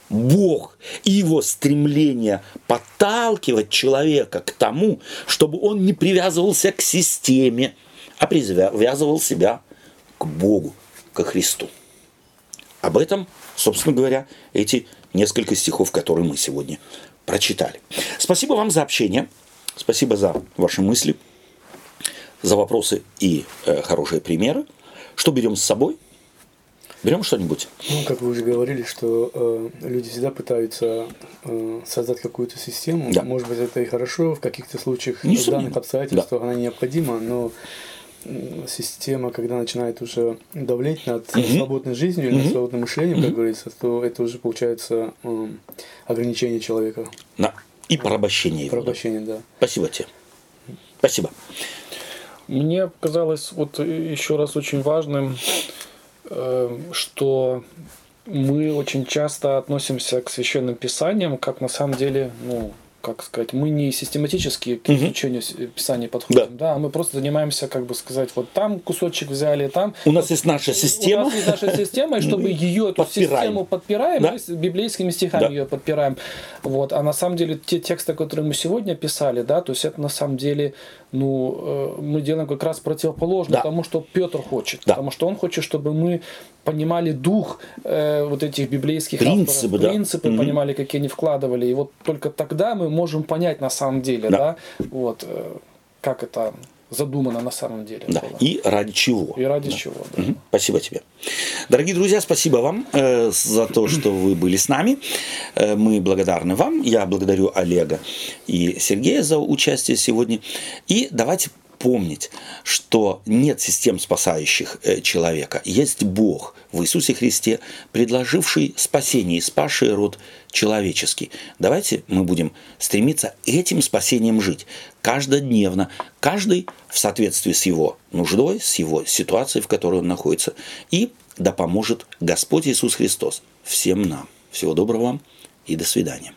Бог и его стремление подталкивать человека к тому, чтобы он не привязывался к системе, а привязывал себя к Богу, к Христу. Об этом, собственно говоря, эти несколько стихов, которые мы сегодня прочитали. Спасибо вам за общение, спасибо за ваши мысли, за вопросы и э, хорошие примеры. Что берем с собой? Берем что-нибудь? Ну, как вы уже говорили, что э, люди всегда пытаются э, создать какую-то систему. Да. Может быть, это и хорошо, в каких-то случаях, в данных обстоятельствах да. она необходима, но система, когда начинает уже давлеть над угу. свободной жизнью или угу. над свободным мышлением, как угу. говорится, то это уже получается э, ограничение человека. Да. И порабощение его. Порабощение, да. Спасибо тебе. Спасибо. Мне показалось вот еще раз очень важным, э, что мы очень часто относимся к священным писаниям, как на самом деле, ну, как сказать, мы не систематически к изучению угу. Писания подходим, да. да, мы просто занимаемся, как бы сказать, вот там кусочек взяли, там. У нас есть наша система. У нас есть наша система, и чтобы ее эту систему подпираем, да? мы библейскими стихами да. ее подпираем. Вот. А на самом деле те тексты, которые мы сегодня писали, да, то есть это на самом деле, ну, э, мы делаем как раз противоположно да. тому, что Петр хочет. Да. Потому что он хочет, чтобы мы понимали дух э, вот этих библейских принципы, авторов, да. принципы, понимали, какие они вкладывали. И вот только тогда мы можем понять на самом деле, да, да вот, э, как это задумано на самом деле. Да. Было. И ради чего. И ради да. чего. Да. Угу. Спасибо тебе. Дорогие друзья, спасибо вам э, за то, что вы были с нами. Э, мы благодарны вам. Я благодарю Олега и Сергея за участие сегодня. И давайте помнить, что нет систем, спасающих э, человека. Есть Бог в Иисусе Христе, предложивший спасение и спасший род человеческий. Давайте мы будем стремиться этим спасением жить каждодневно, каждый в соответствии с его нуждой, с его ситуацией, в которой он находится. И да поможет Господь Иисус Христос всем нам. Всего доброго вам и до свидания.